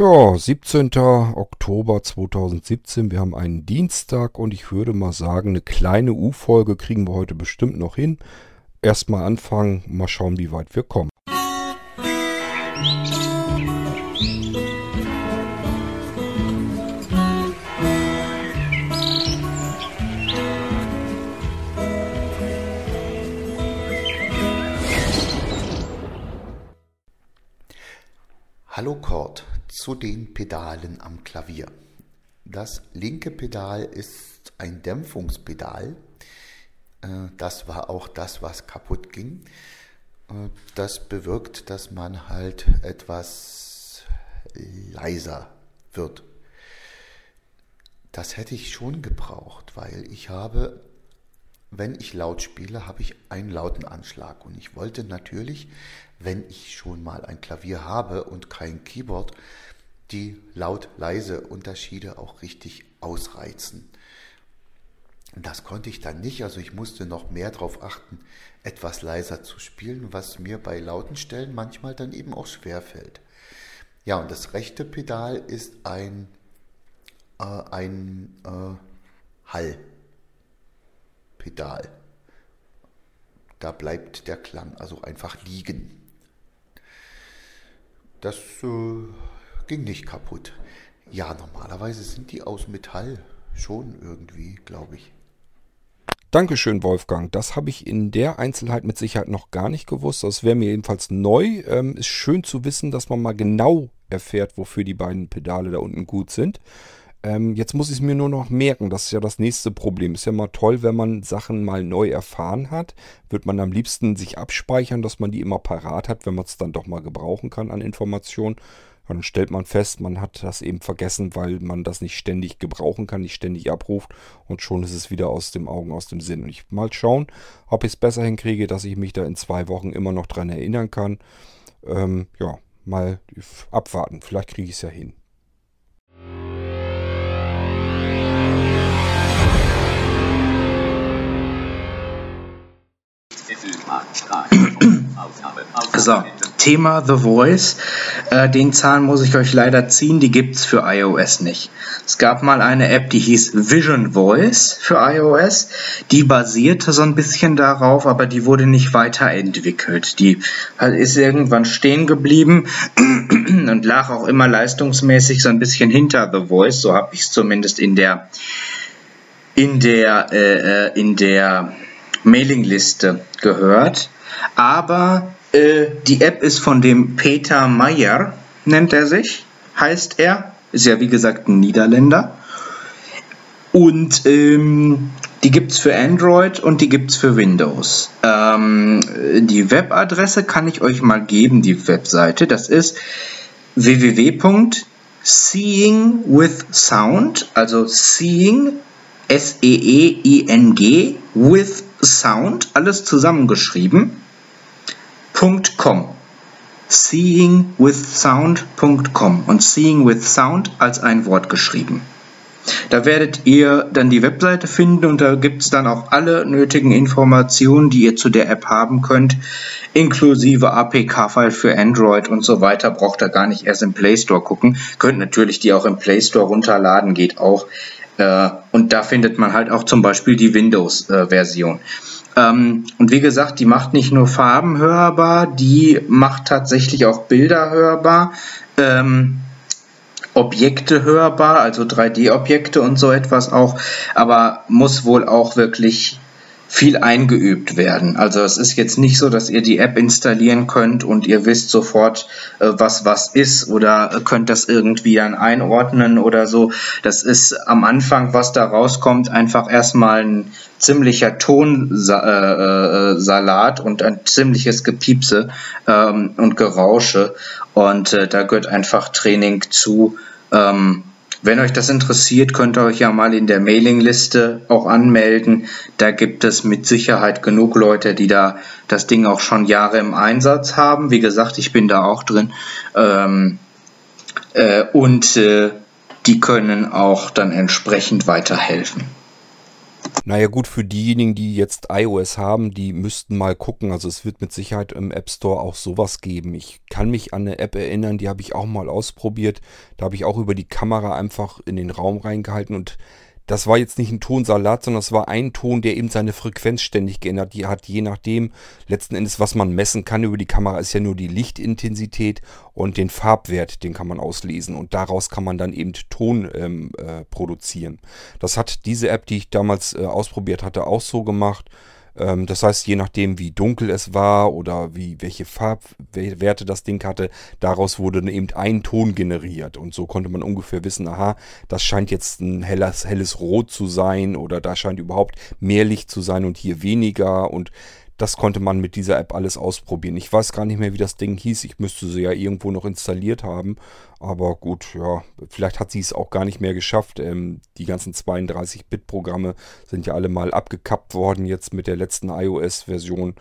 Ja, 17. Oktober 2017. Wir haben einen Dienstag und ich würde mal sagen, eine kleine U-Folge kriegen wir heute bestimmt noch hin. Erstmal anfangen, mal schauen, wie weit wir kommen. Hallo Kord zu den Pedalen am Klavier. Das linke Pedal ist ein Dämpfungspedal. Äh, das war auch das, was kaputt ging. Äh, das bewirkt, dass man halt etwas leiser wird. Das hätte ich schon gebraucht, weil ich habe, wenn ich laut spiele, habe ich einen lauten Anschlag. Und ich wollte natürlich wenn ich schon mal ein Klavier habe und kein Keyboard, die laut-leise Unterschiede auch richtig ausreizen. Das konnte ich dann nicht, also ich musste noch mehr darauf achten, etwas leiser zu spielen, was mir bei lauten Stellen manchmal dann eben auch schwer fällt. Ja, und das rechte Pedal ist ein, äh, ein äh, Hallpedal. Da bleibt der Klang also einfach liegen. Das äh, ging nicht kaputt. Ja, normalerweise sind die aus Metall schon irgendwie, glaube ich. Dankeschön, Wolfgang. Das habe ich in der Einzelheit mit Sicherheit noch gar nicht gewusst. Das wäre mir jedenfalls neu. Ähm, ist schön zu wissen, dass man mal genau erfährt, wofür die beiden Pedale da unten gut sind. Ähm, jetzt muss ich es mir nur noch merken. Das ist ja das nächste Problem. Ist ja mal toll, wenn man Sachen mal neu erfahren hat. Wird man am liebsten sich abspeichern, dass man die immer parat hat, wenn man es dann doch mal gebrauchen kann an Informationen. Dann stellt man fest, man hat das eben vergessen, weil man das nicht ständig gebrauchen kann, nicht ständig abruft und schon ist es wieder aus dem Augen, aus dem Sinn. Und ich mal schauen, ob ich es besser hinkriege, dass ich mich da in zwei Wochen immer noch dran erinnern kann. Ähm, ja, mal abwarten. Vielleicht kriege ich es ja hin. So, Thema The Voice. Äh, den Zahn muss ich euch leider ziehen, die gibt es für iOS nicht. Es gab mal eine App, die hieß Vision Voice für iOS. Die basierte so ein bisschen darauf, aber die wurde nicht weiterentwickelt. Die ist irgendwann stehen geblieben und lag auch immer leistungsmäßig so ein bisschen hinter The Voice. So habe ich es zumindest in der in der äh, äh in der Mailingliste gehört. Aber äh, die App ist von dem Peter Meyer, nennt er sich, heißt er. Ist ja wie gesagt ein Niederländer. Und ähm, die gibt es für Android und die gibt es für Windows. Ähm, die Webadresse kann ich euch mal geben, die Webseite. Das ist www.seeingwithsound, also Seeing, S-E-E-I-N-G, with Sound, alles zusammengeschrieben, .com. Seeingwithsound.com und Seeing with Sound als ein Wort geschrieben. Da werdet ihr dann die Webseite finden und da gibt es dann auch alle nötigen Informationen, die ihr zu der App haben könnt, inklusive APK-File für Android und so weiter. Braucht ihr gar nicht erst im Play Store gucken. Könnt natürlich die auch im Play Store runterladen, geht auch. Äh, und da findet man halt auch zum Beispiel die Windows-Version. Ähm, und wie gesagt, die macht nicht nur Farben hörbar, die macht tatsächlich auch Bilder hörbar. Ähm, Objekte hörbar, also 3D-Objekte und so etwas auch, aber muss wohl auch wirklich viel eingeübt werden. Also es ist jetzt nicht so, dass ihr die App installieren könnt und ihr wisst sofort, äh, was was ist oder könnt das irgendwie dann einordnen oder so. Das ist am Anfang, was da rauskommt, einfach erstmal ein ziemlicher Tonsalat und ein ziemliches Gepiepse ähm, und Gerausche. Und äh, da gehört einfach Training zu. Ähm, wenn euch das interessiert, könnt ihr euch ja mal in der Mailingliste auch anmelden. Da gibt es mit Sicherheit genug Leute, die da das Ding auch schon Jahre im Einsatz haben. Wie gesagt, ich bin da auch drin. Ähm, äh, und äh, die können auch dann entsprechend weiterhelfen. Naja gut, für diejenigen, die jetzt iOS haben, die müssten mal gucken. Also es wird mit Sicherheit im App Store auch sowas geben. Ich kann mich an eine App erinnern, die habe ich auch mal ausprobiert. Da habe ich auch über die Kamera einfach in den Raum reingehalten und das war jetzt nicht ein Tonsalat, sondern es war ein Ton, der eben seine Frequenz ständig geändert die hat, je nachdem letzten Endes, was man messen kann über die Kamera, ist ja nur die Lichtintensität und den Farbwert, den kann man auslesen und daraus kann man dann eben Ton ähm, äh, produzieren. Das hat diese App, die ich damals äh, ausprobiert hatte, auch so gemacht. Ähm, das heißt, je nachdem, wie dunkel es war oder wie, welche Farbwerte das Ding hatte, daraus wurde eben ein Ton generiert. Und so konnte man ungefähr wissen, aha, das scheint jetzt ein helles, helles Rot zu sein oder da scheint überhaupt mehr Licht zu sein und hier weniger. Und das konnte man mit dieser App alles ausprobieren. Ich weiß gar nicht mehr, wie das Ding hieß. Ich müsste sie ja irgendwo noch installiert haben. Aber gut, ja, vielleicht hat sie es auch gar nicht mehr geschafft. Ähm, die ganzen 32-Bit-Programme sind ja alle mal abgekappt worden jetzt mit der letzten iOS-Version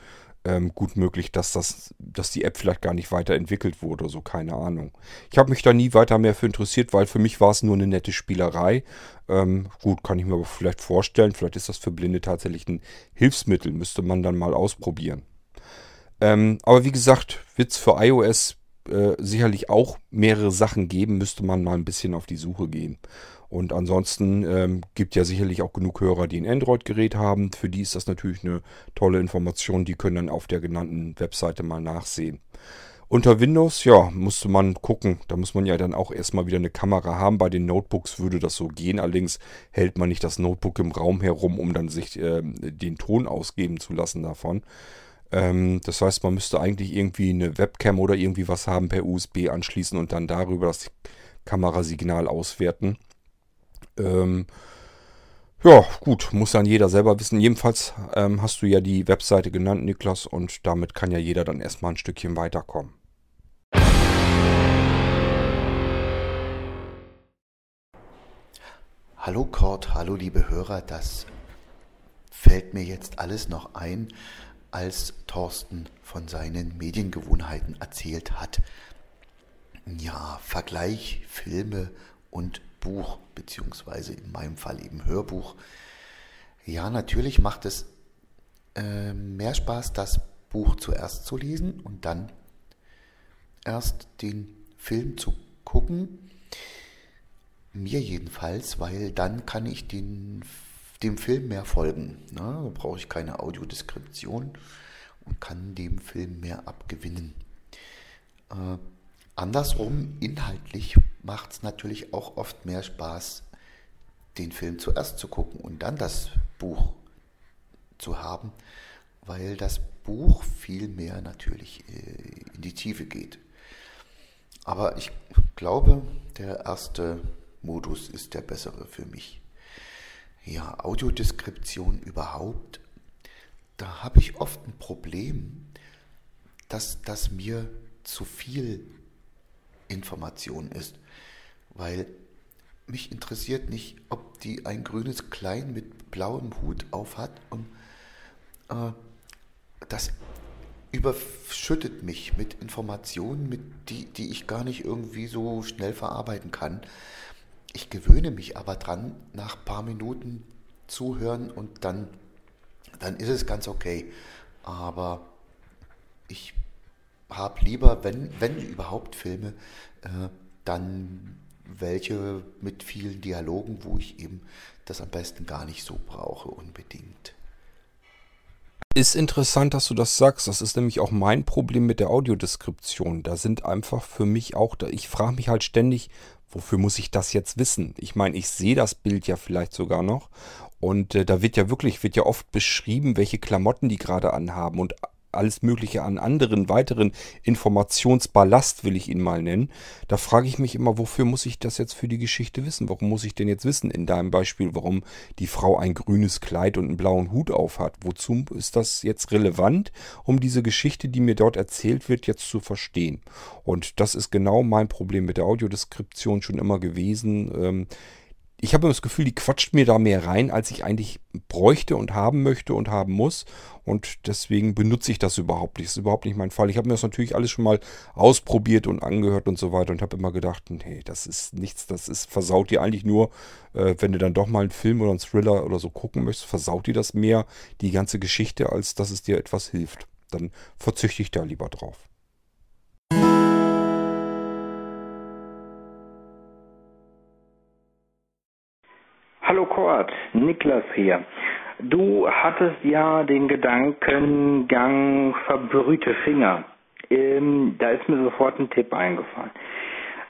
ähm, gut möglich, dass, das, dass die App vielleicht gar nicht weiterentwickelt wurde, so keine Ahnung. Ich habe mich da nie weiter mehr für interessiert, weil für mich war es nur eine nette Spielerei. Ähm, gut, kann ich mir aber vielleicht vorstellen, vielleicht ist das für Blinde tatsächlich ein Hilfsmittel, müsste man dann mal ausprobieren. Ähm, aber wie gesagt, wird es für iOS äh, sicherlich auch mehrere Sachen geben, müsste man mal ein bisschen auf die Suche gehen. Und ansonsten ähm, gibt ja sicherlich auch genug Hörer, die ein Android-Gerät haben. Für die ist das natürlich eine tolle Information. Die können dann auf der genannten Webseite mal nachsehen. Unter Windows, ja, musste man gucken. Da muss man ja dann auch erstmal wieder eine Kamera haben. Bei den Notebooks würde das so gehen. Allerdings hält man nicht das Notebook im Raum herum, um dann sich äh, den Ton ausgeben zu lassen davon. Ähm, das heißt, man müsste eigentlich irgendwie eine Webcam oder irgendwie was haben per USB anschließen und dann darüber das Kamerasignal auswerten. Ähm, ja, gut, muss dann jeder selber wissen. Jedenfalls ähm, hast du ja die Webseite genannt, Niklas, und damit kann ja jeder dann erstmal ein Stückchen weiterkommen. Hallo Kurt, hallo liebe Hörer, das fällt mir jetzt alles noch ein, als Thorsten von seinen Mediengewohnheiten erzählt hat. Ja, Vergleich Filme und Buch, beziehungsweise in meinem Fall eben Hörbuch. Ja, natürlich macht es äh, mehr Spaß, das Buch zuerst zu lesen und dann erst den Film zu gucken. Mir jedenfalls, weil dann kann ich den, dem Film mehr folgen. Ne? Da brauche ich keine Audiodeskription und kann dem Film mehr abgewinnen. Äh, andersrum, inhaltlich macht es natürlich auch oft mehr Spaß, den Film zuerst zu gucken und dann das Buch zu haben, weil das Buch viel mehr natürlich äh, in die Tiefe geht. Aber ich glaube, der erste Modus ist der bessere für mich. Ja, Audiodeskription überhaupt, da habe ich oft ein Problem, dass das mir zu viel Information ist weil mich interessiert nicht, ob die ein grünes Kleid mit blauem Hut aufhat und äh, das überschüttet mich mit Informationen, mit die, die ich gar nicht irgendwie so schnell verarbeiten kann. Ich gewöhne mich aber dran, nach ein paar Minuten zuhören und dann, dann ist es ganz okay. Aber ich habe lieber, wenn, wenn überhaupt Filme, äh, dann welche mit vielen Dialogen, wo ich eben das am besten gar nicht so brauche unbedingt. Ist interessant, dass du das sagst. Das ist nämlich auch mein Problem mit der Audiodeskription. Da sind einfach für mich auch, ich frage mich halt ständig, wofür muss ich das jetzt wissen? Ich meine, ich sehe das Bild ja vielleicht sogar noch. Und äh, da wird ja wirklich, wird ja oft beschrieben, welche Klamotten die gerade anhaben. Und alles Mögliche an anderen weiteren Informationsballast, will ich ihn mal nennen. Da frage ich mich immer, wofür muss ich das jetzt für die Geschichte wissen? Warum muss ich denn jetzt wissen, in deinem Beispiel, warum die Frau ein grünes Kleid und einen blauen Hut aufhat? Wozu ist das jetzt relevant, um diese Geschichte, die mir dort erzählt wird, jetzt zu verstehen? Und das ist genau mein Problem mit der Audiodeskription schon immer gewesen. Ähm, ich habe das Gefühl, die quatscht mir da mehr rein, als ich eigentlich bräuchte und haben möchte und haben muss. Und deswegen benutze ich das überhaupt nicht. Das ist überhaupt nicht mein Fall. Ich habe mir das natürlich alles schon mal ausprobiert und angehört und so weiter und habe immer gedacht, nee, das ist nichts, das ist, versaut dir eigentlich nur, äh, wenn du dann doch mal einen Film oder einen Thriller oder so gucken möchtest, versaut dir das mehr die ganze Geschichte, als dass es dir etwas hilft. Dann verzichte ich da lieber drauf. Hallo Kurt, Niklas hier. Du hattest ja den Gedankengang verbrühte Finger. Ähm, da ist mir sofort ein Tipp eingefallen.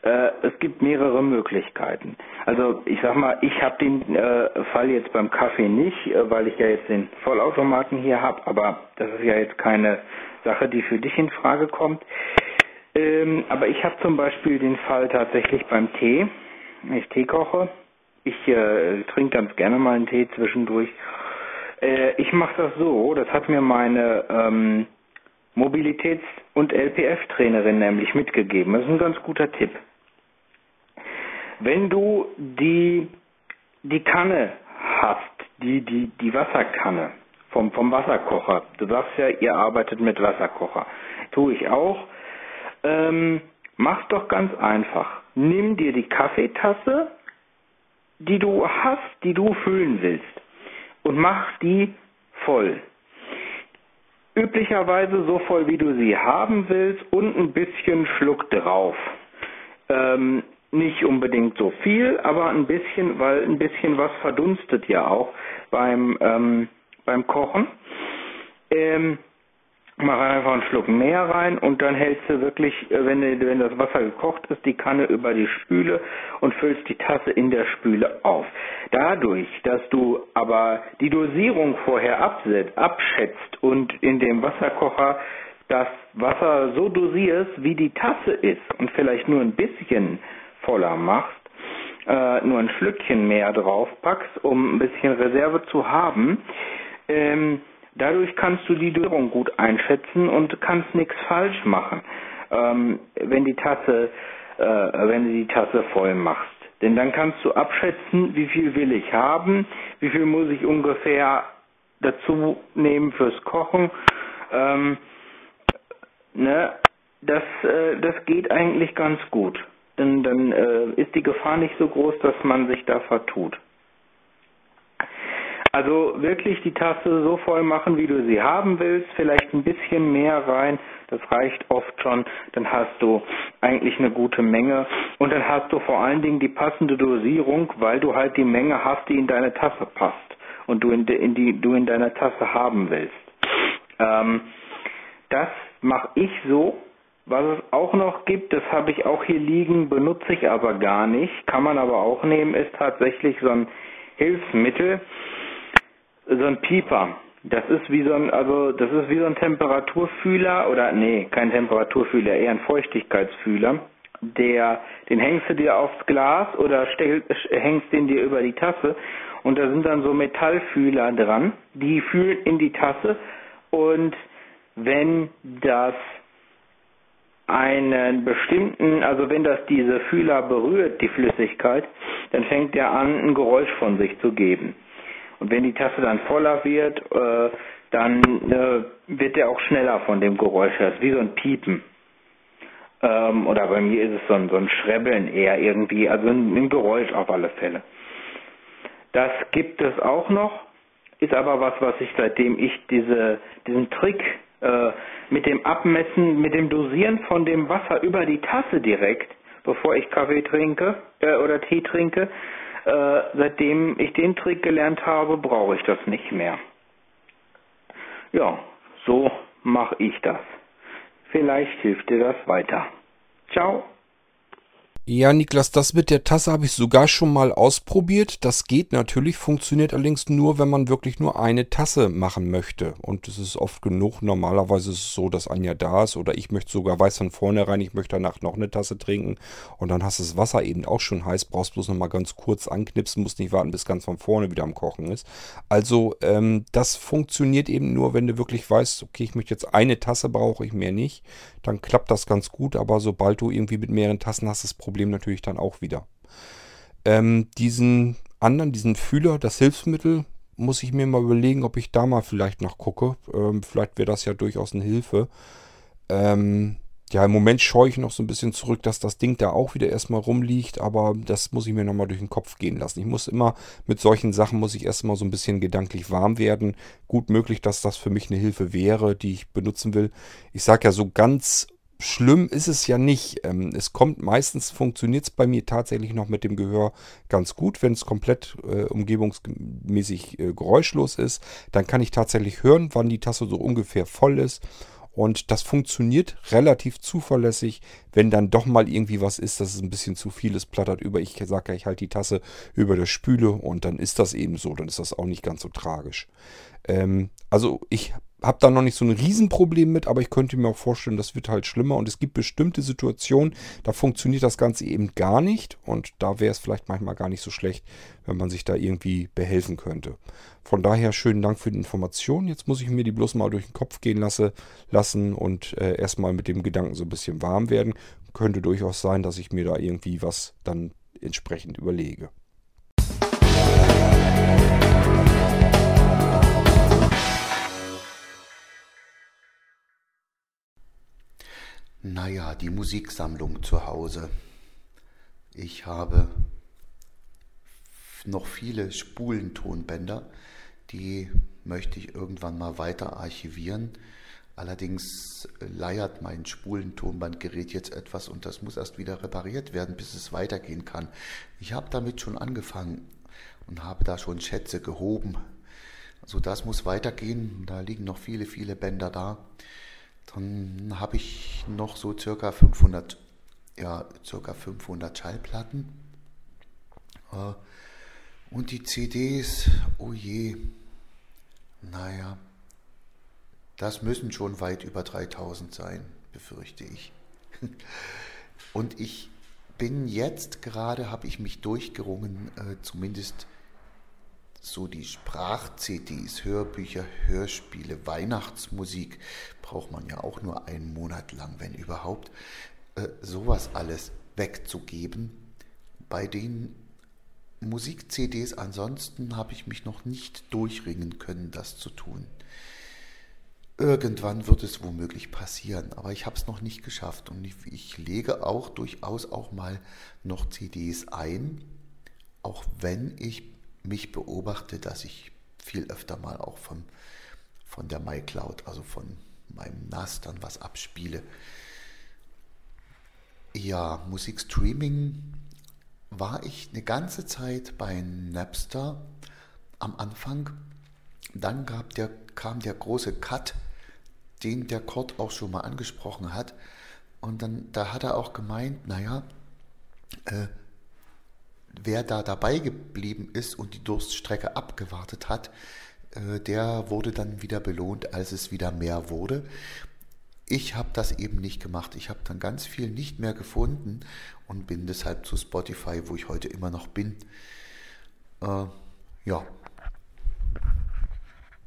Äh, es gibt mehrere Möglichkeiten. Also ich sag mal, ich habe den äh, Fall jetzt beim Kaffee nicht, äh, weil ich ja jetzt den Vollautomaten hier habe, aber das ist ja jetzt keine Sache, die für dich in Frage kommt. Ähm, aber ich habe zum Beispiel den Fall tatsächlich beim Tee, wenn ich Tee koche ich äh, trinke ganz gerne mal einen Tee zwischendurch. Äh, ich mache das so, das hat mir meine ähm, Mobilitäts- und LPF-Trainerin nämlich mitgegeben. Das ist ein ganz guter Tipp. Wenn du die, die Kanne hast, die, die, die Wasserkanne vom, vom Wasserkocher, du sagst ja, ihr arbeitet mit Wasserkocher, tue ich auch, ähm, mach's doch ganz einfach. Nimm dir die Kaffeetasse, die du hast, die du füllen willst und mach die voll. Üblicherweise so voll, wie du sie haben willst und ein bisschen Schluck drauf. Ähm, nicht unbedingt so viel, aber ein bisschen, weil ein bisschen was verdunstet ja auch beim, ähm, beim Kochen. Ähm, mach einfach einen Schluck mehr rein und dann hältst du wirklich, äh, wenn, wenn das Wasser gekocht ist, die Kanne über die Spüle und füllst die Tasse in der Spüle auf. Dadurch, dass du aber die Dosierung vorher absetzt, abschätzt und in dem Wasserkocher das Wasser so dosierst, wie die Tasse ist und vielleicht nur ein bisschen voller machst, äh, nur ein Schlückchen mehr drauf packst, um ein bisschen Reserve zu haben, ähm, Dadurch kannst du die Dosierung gut einschätzen und kannst nichts falsch machen, ähm, wenn die Tasse, äh, wenn du die Tasse voll machst. Denn dann kannst du abschätzen, wie viel will ich haben, wie viel muss ich ungefähr dazu nehmen fürs Kochen. Ähm, ne, das, äh, das geht eigentlich ganz gut. Denn dann äh, ist die Gefahr nicht so groß, dass man sich da vertut. Also wirklich die Tasse so voll machen, wie du sie haben willst, vielleicht ein bisschen mehr rein, das reicht oft schon, dann hast du eigentlich eine gute Menge. Und dann hast du vor allen Dingen die passende Dosierung, weil du halt die Menge hast, die in deine Tasse passt und du in, die, in die du in deiner Tasse haben willst. Ähm, das mache ich so. Was es auch noch gibt, das habe ich auch hier liegen, benutze ich aber gar nicht, kann man aber auch nehmen, ist tatsächlich so ein Hilfsmittel so ein Pieper. Das ist wie so ein, also das ist wie so ein Temperaturfühler oder nee, kein Temperaturfühler, eher ein Feuchtigkeitsfühler. Der, den hängst du dir aufs Glas oder stell, hängst den dir über die Tasse und da sind dann so Metallfühler dran, die fühlen in die Tasse und wenn das einen bestimmten, also wenn das diese Fühler berührt, die Flüssigkeit, dann fängt der an, ein Geräusch von sich zu geben. Und wenn die Tasse dann voller wird, äh, dann äh, wird der auch schneller von dem Geräusch her. wie so ein Piepen. Ähm, oder bei mir ist es so ein, so ein Schrebbeln eher irgendwie, also ein, ein Geräusch auf alle Fälle. Das gibt es auch noch, ist aber was, was ich seitdem ich diese, diesen Trick äh, mit dem Abmessen, mit dem Dosieren von dem Wasser über die Tasse direkt, bevor ich Kaffee trinke äh, oder Tee trinke, äh, seitdem ich den Trick gelernt habe, brauche ich das nicht mehr. Ja, so mache ich das. Vielleicht hilft dir das weiter. Ciao. Ja, Niklas, das mit der Tasse habe ich sogar schon mal ausprobiert. Das geht natürlich, funktioniert allerdings nur, wenn man wirklich nur eine Tasse machen möchte. Und es ist oft genug. Normalerweise ist es so, dass Anja da ist oder ich möchte sogar, weiß von vornherein, ich möchte danach noch eine Tasse trinken. Und dann hast du das Wasser eben auch schon heiß, brauchst bloß noch mal ganz kurz anknipsen, musst nicht warten, bis ganz von vorne wieder am Kochen ist. Also, ähm, das funktioniert eben nur, wenn du wirklich weißt, okay, ich möchte jetzt eine Tasse, brauche ich mehr nicht. Dann klappt das ganz gut, aber sobald du irgendwie mit mehreren Tassen hast, das Problem Problem natürlich dann auch wieder. Ähm, diesen anderen, diesen Fühler, das Hilfsmittel, muss ich mir mal überlegen, ob ich da mal vielleicht noch gucke. Ähm, vielleicht wäre das ja durchaus eine Hilfe. Ähm, ja, im Moment scheue ich noch so ein bisschen zurück, dass das Ding da auch wieder erstmal rumliegt, aber das muss ich mir nochmal durch den Kopf gehen lassen. Ich muss immer mit solchen Sachen, muss ich erstmal so ein bisschen gedanklich warm werden. Gut möglich, dass das für mich eine Hilfe wäre, die ich benutzen will. Ich sage ja, so ganz schlimm ist es ja nicht. Ähm, es kommt meistens, funktioniert es bei mir tatsächlich noch mit dem Gehör ganz gut. Wenn es komplett äh, umgebungsmäßig äh, geräuschlos ist, dann kann ich tatsächlich hören, wann die Tasse so ungefähr voll ist. Und das funktioniert relativ zuverlässig, wenn dann doch mal irgendwie was ist, dass es ein bisschen zu viel ist, plattert über. Ich sage ja, ich halte die Tasse über der Spüle und dann ist das eben so. Dann ist das auch nicht ganz so tragisch. Ähm, also ich habe da noch nicht so ein Riesenproblem mit, aber ich könnte mir auch vorstellen, das wird halt schlimmer und es gibt bestimmte Situationen, da funktioniert das Ganze eben gar nicht und da wäre es vielleicht manchmal gar nicht so schlecht, wenn man sich da irgendwie behelfen könnte. Von daher schönen Dank für die Information. Jetzt muss ich mir die bloß mal durch den Kopf gehen lasse, lassen und äh, erstmal mit dem Gedanken so ein bisschen warm werden. Könnte durchaus sein, dass ich mir da irgendwie was dann entsprechend überlege. Naja, die Musiksammlung zu Hause. Ich habe noch viele Spulentonbänder, die möchte ich irgendwann mal weiter archivieren. Allerdings leiert mein Spulentonbandgerät jetzt etwas und das muss erst wieder repariert werden, bis es weitergehen kann. Ich habe damit schon angefangen und habe da schon Schätze gehoben. Also das muss weitergehen. Da liegen noch viele, viele Bänder da. Dann habe ich noch so circa 500, ja, circa 500 Schallplatten. Äh, und die CDs, oh je, naja, das müssen schon weit über 3000 sein, befürchte ich. Und ich bin jetzt gerade, habe ich mich durchgerungen, äh, zumindest so die Sprach-CDs, Hörbücher, Hörspiele, Weihnachtsmusik braucht man ja auch nur einen Monat lang, wenn überhaupt, äh, sowas alles wegzugeben. Bei den Musik-CDs ansonsten habe ich mich noch nicht durchringen können, das zu tun. Irgendwann wird es womöglich passieren, aber ich habe es noch nicht geschafft und ich, ich lege auch durchaus auch mal noch CDs ein, auch wenn ich mich beobachte, dass ich viel öfter mal auch von, von der MyCloud, also von meinem NAS dann was abspiele. Ja, Musikstreaming war ich eine ganze Zeit bei Napster am Anfang. Dann gab der, kam der große Cut, den der Kurt auch schon mal angesprochen hat. Und dann da hat er auch gemeint, naja, äh, wer da dabei geblieben ist und die Durststrecke abgewartet hat, äh, der wurde dann wieder belohnt, als es wieder mehr wurde. Ich habe das eben nicht gemacht. Ich habe dann ganz viel nicht mehr gefunden und bin deshalb zu Spotify, wo ich heute immer noch bin. Äh, ja,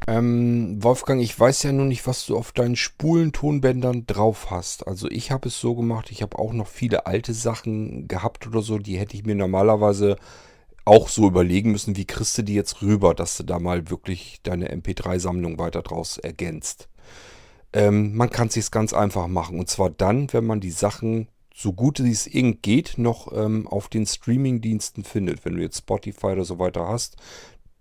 ähm, Wolfgang, ich weiß ja nun nicht, was du auf deinen Spulentonbändern drauf hast. Also ich habe es so gemacht, ich habe auch noch viele alte Sachen gehabt oder so, die hätte ich mir normalerweise auch so überlegen müssen, wie kriegst du die jetzt rüber, dass du da mal wirklich deine MP3-Sammlung weiter draus ergänzt. Ähm, man kann es sich ganz einfach machen. Und zwar dann, wenn man die Sachen so gut es irgend geht, noch ähm, auf den Streaming-Diensten findet. Wenn du jetzt Spotify oder so weiter hast,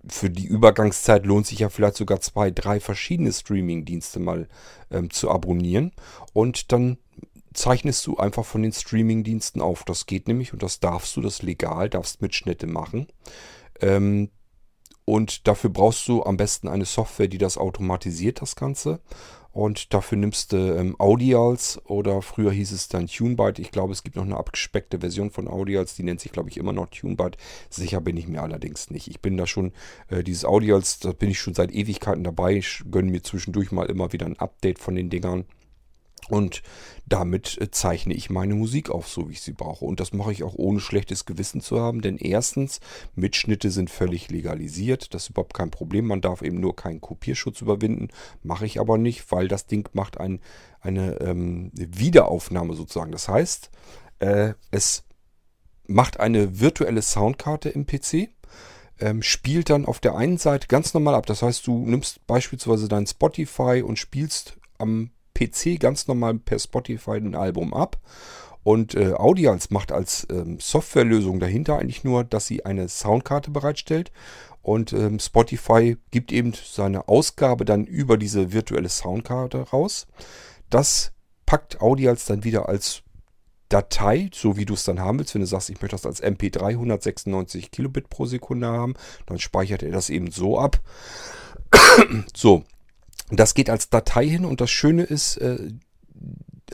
für die Übergangszeit lohnt sich ja vielleicht sogar zwei, drei verschiedene Streaming-Dienste mal ähm, zu abonnieren. Und dann zeichnest du einfach von den Streaming-Diensten auf. Das geht nämlich und das darfst du, das legal, darfst Mitschnitte machen. Ähm, und dafür brauchst du am besten eine Software, die das automatisiert, das Ganze. Und dafür nimmst du ähm, Audials oder früher hieß es dann TuneByte. Ich glaube, es gibt noch eine abgespeckte Version von Audials, die nennt sich, glaube ich, immer noch TuneByte. Sicher bin ich mir allerdings nicht. Ich bin da schon, äh, dieses Audials, da bin ich schon seit Ewigkeiten dabei. Ich gönne mir zwischendurch mal immer wieder ein Update von den Dingern. Und damit äh, zeichne ich meine Musik auf, so wie ich sie brauche. Und das mache ich auch ohne schlechtes Gewissen zu haben, denn erstens, Mitschnitte sind völlig legalisiert. Das ist überhaupt kein Problem. Man darf eben nur keinen Kopierschutz überwinden. Mache ich aber nicht, weil das Ding macht ein, eine ähm, Wiederaufnahme sozusagen. Das heißt, äh, es macht eine virtuelle Soundkarte im PC, ähm, spielt dann auf der einen Seite ganz normal ab. Das heißt, du nimmst beispielsweise dein Spotify und spielst am PC ganz normal per Spotify ein Album ab. Und äh, Audials macht als ähm, Softwarelösung dahinter eigentlich nur, dass sie eine Soundkarte bereitstellt. Und ähm, Spotify gibt eben seine Ausgabe dann über diese virtuelle Soundkarte raus. Das packt Audials dann wieder als Datei, so wie du es dann haben willst. Wenn du sagst, ich möchte das als MP3 196 Kilobit pro Sekunde haben, dann speichert er das eben so ab. so, das geht als Datei hin und das Schöne ist, äh,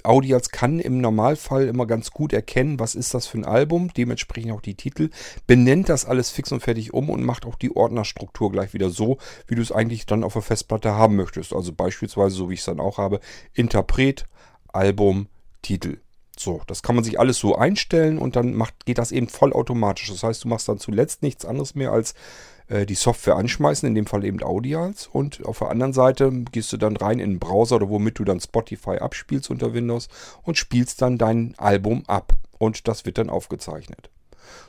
Audials kann im Normalfall immer ganz gut erkennen, was ist das für ein Album, dementsprechend auch die Titel, benennt das alles fix und fertig um und macht auch die Ordnerstruktur gleich wieder so, wie du es eigentlich dann auf der Festplatte haben möchtest. Also beispielsweise, so wie ich es dann auch habe, Interpret, Album, Titel. So, das kann man sich alles so einstellen und dann macht, geht das eben vollautomatisch. Das heißt, du machst dann zuletzt nichts anderes mehr als die Software anschmeißen, in dem Fall eben Audials. Und auf der anderen Seite gehst du dann rein in den Browser oder womit du dann Spotify abspielst unter Windows und spielst dann dein Album ab. Und das wird dann aufgezeichnet.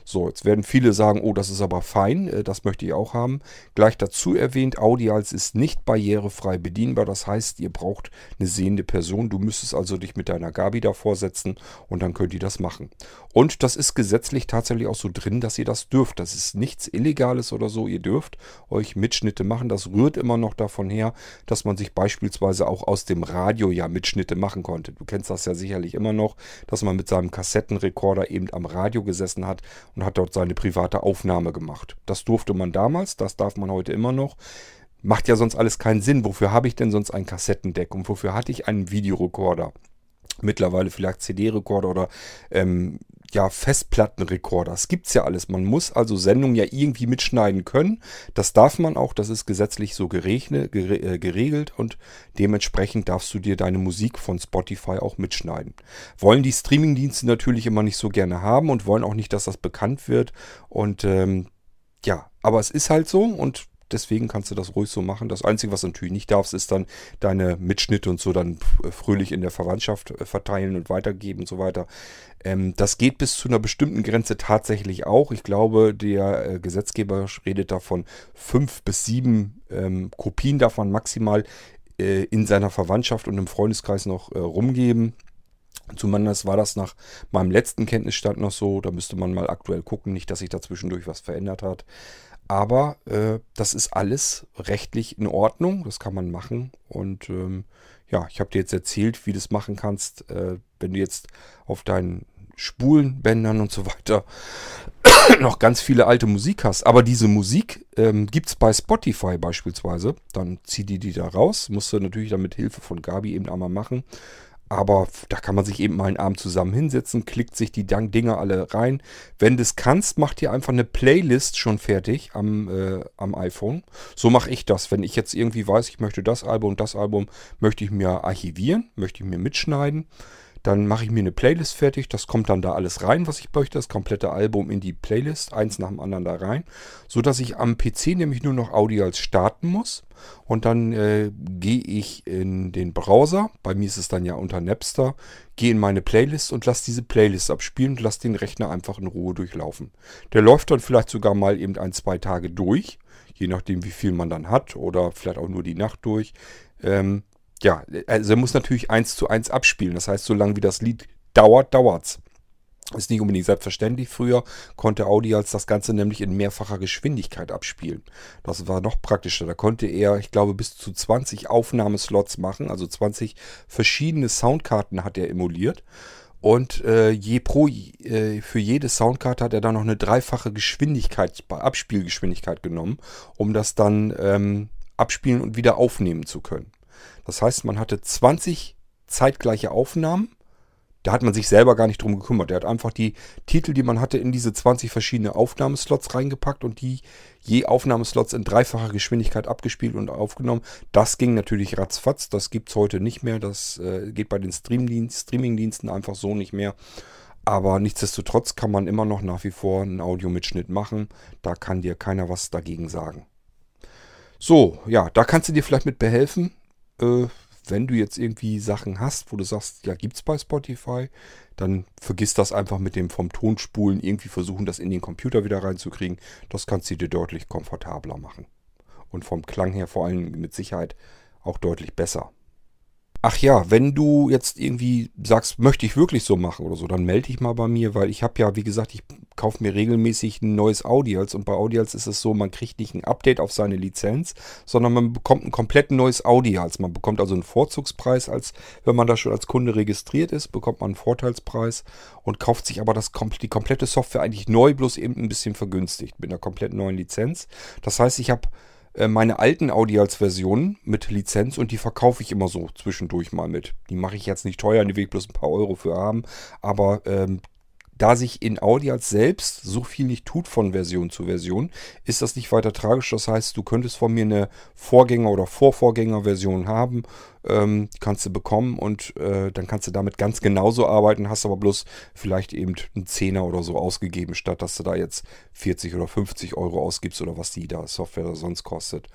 So, jetzt werden viele sagen, oh, das ist aber fein, äh, das möchte ich auch haben. Gleich dazu erwähnt, Audials ist nicht barrierefrei bedienbar. Das heißt, ihr braucht eine sehende Person. Du müsstest also dich mit deiner Gabi davor setzen und dann könnt ihr das machen. Und das ist gesetzlich tatsächlich auch so drin, dass ihr das dürft. Das ist nichts Illegales oder so. Ihr dürft euch Mitschnitte machen. Das rührt immer noch davon her, dass man sich beispielsweise auch aus dem Radio ja Mitschnitte machen konnte. Du kennst das ja sicherlich immer noch, dass man mit seinem Kassettenrekorder eben am Radio gesessen hat und hat dort seine private Aufnahme gemacht. Das durfte man damals, das darf man heute immer noch. Macht ja sonst alles keinen Sinn. Wofür habe ich denn sonst ein Kassettendeck und wofür hatte ich einen Videorekorder? Mittlerweile vielleicht CD-Rekorder oder ähm, ja, Festplattenrekorder. Das gibt's ja alles. Man muss also Sendungen ja irgendwie mitschneiden können. Das darf man auch. Das ist gesetzlich so geregne, gere, äh, geregelt und dementsprechend darfst du dir deine Musik von Spotify auch mitschneiden. Wollen die Streamingdienste natürlich immer nicht so gerne haben und wollen auch nicht, dass das bekannt wird. Und ähm, ja, aber es ist halt so und deswegen kannst du das ruhig so machen. Das Einzige, was du natürlich nicht darfst, ist dann deine Mitschnitte und so dann fröhlich in der Verwandtschaft äh, verteilen und weitergeben und so weiter. Ähm, das geht bis zu einer bestimmten Grenze tatsächlich auch. Ich glaube, der äh, Gesetzgeber redet davon fünf bis sieben ähm, Kopien darf man maximal äh, in seiner Verwandtschaft und im Freundeskreis noch äh, rumgeben. Zumindest war das nach meinem letzten Kenntnisstand noch so. Da müsste man mal aktuell gucken, nicht, dass sich da zwischendurch was verändert hat. Aber äh, das ist alles rechtlich in Ordnung. Das kann man machen. Und ähm, ja, ich habe dir jetzt erzählt, wie du das machen kannst, äh, wenn du jetzt auf deinen Spulenbändern und so weiter noch ganz viele alte Musik hast. Aber diese Musik ähm, gibt es bei Spotify beispielsweise. Dann zieh die die da raus. Musst du natürlich dann mit Hilfe von Gabi eben einmal machen. Aber da kann man sich eben mal einen Abend zusammen hinsetzen, klickt sich die Dinger alle rein. Wenn du es kannst, macht ihr einfach eine Playlist schon fertig am, äh, am iPhone. So mache ich das. Wenn ich jetzt irgendwie weiß, ich möchte das Album und das Album, möchte ich mir archivieren, möchte ich mir mitschneiden. Dann mache ich mir eine Playlist fertig. Das kommt dann da alles rein, was ich möchte. Das komplette Album in die Playlist, eins nach dem anderen da rein. So dass ich am PC nämlich nur noch Audio als starten muss. Und dann äh, gehe ich in den Browser. Bei mir ist es dann ja unter Napster. Gehe in meine Playlist und lasse diese Playlist abspielen und lasse den Rechner einfach in Ruhe durchlaufen. Der läuft dann vielleicht sogar mal eben ein, zwei Tage durch. Je nachdem, wie viel man dann hat. Oder vielleicht auch nur die Nacht durch. Ähm, ja, also er muss natürlich eins zu eins abspielen. Das heißt, solange wie das Lied dauert, dauert's. Ist nicht unbedingt selbstverständlich. Früher konnte Audi als das Ganze nämlich in mehrfacher Geschwindigkeit abspielen. Das war noch praktischer. Da konnte er, ich glaube, bis zu 20 Aufnahmeslots machen. Also 20 verschiedene Soundkarten hat er emuliert. Und äh, je pro äh, für jede Soundkarte hat er dann noch eine dreifache Geschwindigkeit, Abspielgeschwindigkeit genommen, um das dann ähm, abspielen und wieder aufnehmen zu können. Das heißt, man hatte 20 zeitgleiche Aufnahmen. Da hat man sich selber gar nicht drum gekümmert. Er hat einfach die Titel, die man hatte, in diese 20 verschiedene Aufnahmeslots reingepackt und die je Aufnahmeslots in dreifacher Geschwindigkeit abgespielt und aufgenommen. Das ging natürlich ratzfatz. Das gibt es heute nicht mehr. Das äh, geht bei den Streamingdiensten einfach so nicht mehr. Aber nichtsdestotrotz kann man immer noch nach wie vor einen Audiomitschnitt machen. Da kann dir keiner was dagegen sagen. So, ja, da kannst du dir vielleicht mit behelfen. Äh, wenn du jetzt irgendwie Sachen hast, wo du sagst, ja, gibt's bei Spotify, dann vergiss das einfach mit dem vom Tonspulen irgendwie versuchen, das in den Computer wieder reinzukriegen. Das kannst du dir deutlich komfortabler machen. Und vom Klang her vor allem mit Sicherheit auch deutlich besser. Ach ja, wenn du jetzt irgendwie sagst, möchte ich wirklich so machen oder so, dann melde dich mal bei mir, weil ich habe ja, wie gesagt, ich kaufe mir regelmäßig ein neues Audials und bei Audials ist es so, man kriegt nicht ein Update auf seine Lizenz, sondern man bekommt ein komplett neues Audials. Man bekommt also einen Vorzugspreis, als wenn man da schon als Kunde registriert ist, bekommt man einen Vorteilspreis und kauft sich aber das, die komplette Software eigentlich neu, bloß eben ein bisschen vergünstigt mit einer komplett neuen Lizenz. Das heißt, ich habe meine alten Audials-Versionen mit Lizenz und die verkaufe ich immer so zwischendurch mal mit. Die mache ich jetzt nicht teuer, die will ich bloß ein paar Euro für haben. Aber ähm, da sich in Audials selbst so viel nicht tut von Version zu Version, ist das nicht weiter tragisch. Das heißt, du könntest von mir eine Vorgänger- oder Vorvorgängerversion haben, ähm, kannst du bekommen und äh, dann kannst du damit ganz genauso arbeiten, hast aber bloß vielleicht eben einen Zehner oder so ausgegeben, statt dass du da jetzt 40 oder 50 Euro ausgibst oder was die da Software sonst kostet.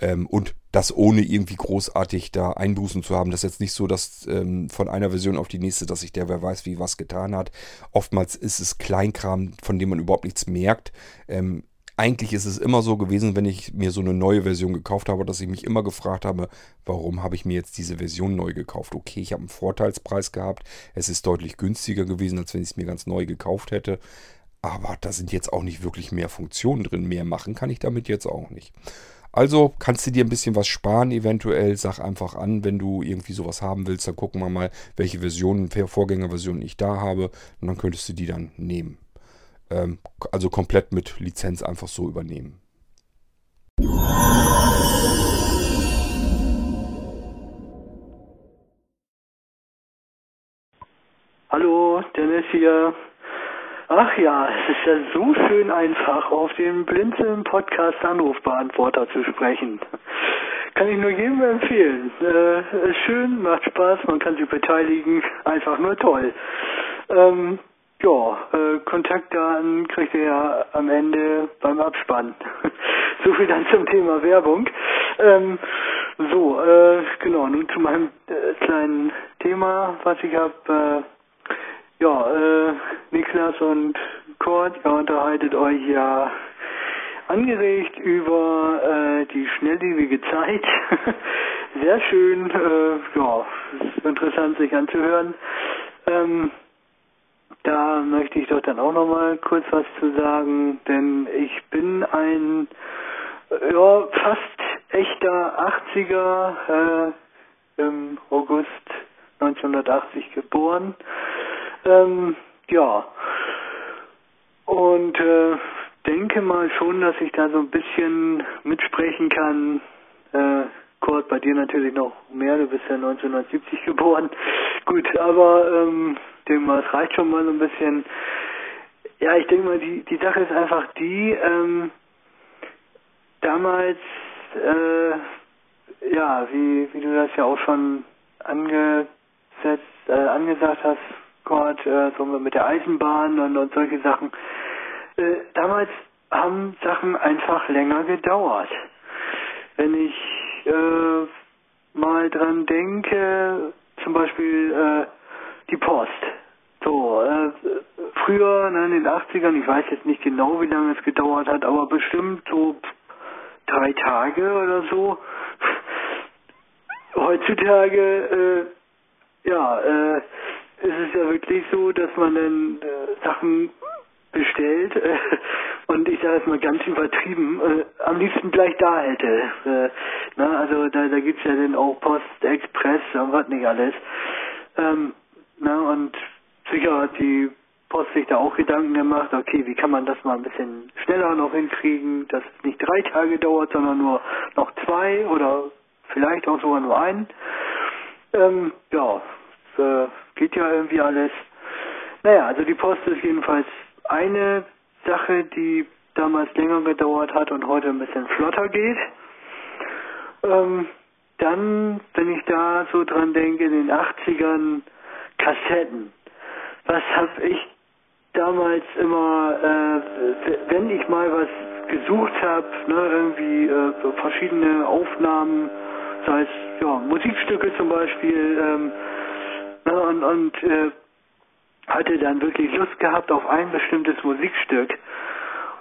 Ähm, und das ohne irgendwie großartig da Einbußen zu haben. Das ist jetzt nicht so, dass ähm, von einer Version auf die nächste, dass sich der wer weiß wie was getan hat. Oftmals ist es Kleinkram, von dem man überhaupt nichts merkt. Ähm, eigentlich ist es immer so gewesen, wenn ich mir so eine neue Version gekauft habe, dass ich mich immer gefragt habe, warum habe ich mir jetzt diese Version neu gekauft? Okay, ich habe einen Vorteilspreis gehabt. Es ist deutlich günstiger gewesen, als wenn ich es mir ganz neu gekauft hätte. Aber da sind jetzt auch nicht wirklich mehr Funktionen drin. Mehr machen kann ich damit jetzt auch nicht. Also kannst du dir ein bisschen was sparen, eventuell. Sag einfach an, wenn du irgendwie sowas haben willst, dann gucken wir mal, welche Versionen, Vorgängerversionen ich da habe. Und dann könntest du die dann nehmen. Ähm, also komplett mit Lizenz einfach so übernehmen. Hallo, Dennis hier. Ach ja, es ist ja so schön einfach, auf dem Blinzeln-Podcast Anrufbeantworter zu sprechen. Kann ich nur jedem empfehlen. Äh, ist schön, macht Spaß, man kann sich beteiligen, einfach nur toll. Ähm, ja, äh, Kontaktdaten kriegt ihr ja am Ende beim Abspann. so viel dann zum Thema Werbung. Ähm, so, äh, genau, nun zu meinem äh, kleinen Thema, was ich habe. Äh, ja, äh, Niklas und Kurt, ihr unterhaltet euch ja angeregt über äh, die schnelllebige Zeit. Sehr schön, äh, ja, ist interessant sich anzuhören. Ähm, da möchte ich doch dann auch nochmal kurz was zu sagen, denn ich bin ein ja, fast echter 80er äh, im August 1980 geboren. Ähm, ja. Und äh, denke mal schon, dass ich da so ein bisschen mitsprechen kann. Äh, Kurt, bei dir natürlich noch mehr, du bist ja 1970 geboren. Gut, aber ähm, denke mal, es reicht schon mal so ein bisschen. Ja, ich denke mal, die, die Sache ist einfach die, ähm, damals, äh, ja, wie, wie du das ja auch schon angesetzt, äh, angesagt hast, Gott, äh, so mit der Eisenbahn und, und solche Sachen. Äh, damals haben Sachen einfach länger gedauert. Wenn ich äh, mal dran denke, zum Beispiel äh, die Post. So, äh, früher ne, in den 80ern, ich weiß jetzt nicht genau, wie lange es gedauert hat, aber bestimmt so drei Tage oder so. Heutzutage, äh, ja, äh, ist es ja wirklich so, dass man dann äh, Sachen bestellt äh, und ich sage jetzt mal ganz übertrieben, äh, am liebsten gleich da hätte. Äh, na, also da, da gibt's ja dann auch Post Express und was nicht alles. Ähm, na, und sicher hat die Post sich da auch Gedanken gemacht, okay, wie kann man das mal ein bisschen schneller noch hinkriegen, dass es nicht drei Tage dauert, sondern nur noch zwei oder vielleicht auch sogar nur einen. Ähm, ja, äh, geht ja irgendwie alles. Naja, also die Post ist jedenfalls eine Sache, die damals länger gedauert hat und heute ein bisschen flotter geht. Ähm, dann, wenn ich da so dran denke, in den 80ern Kassetten. Was habe ich damals immer, äh, wenn ich mal was gesucht habe, ne, irgendwie äh, verschiedene Aufnahmen sei es ja, Musikstücke zum Beispiel, ähm, und, und äh, hatte dann wirklich Lust gehabt auf ein bestimmtes Musikstück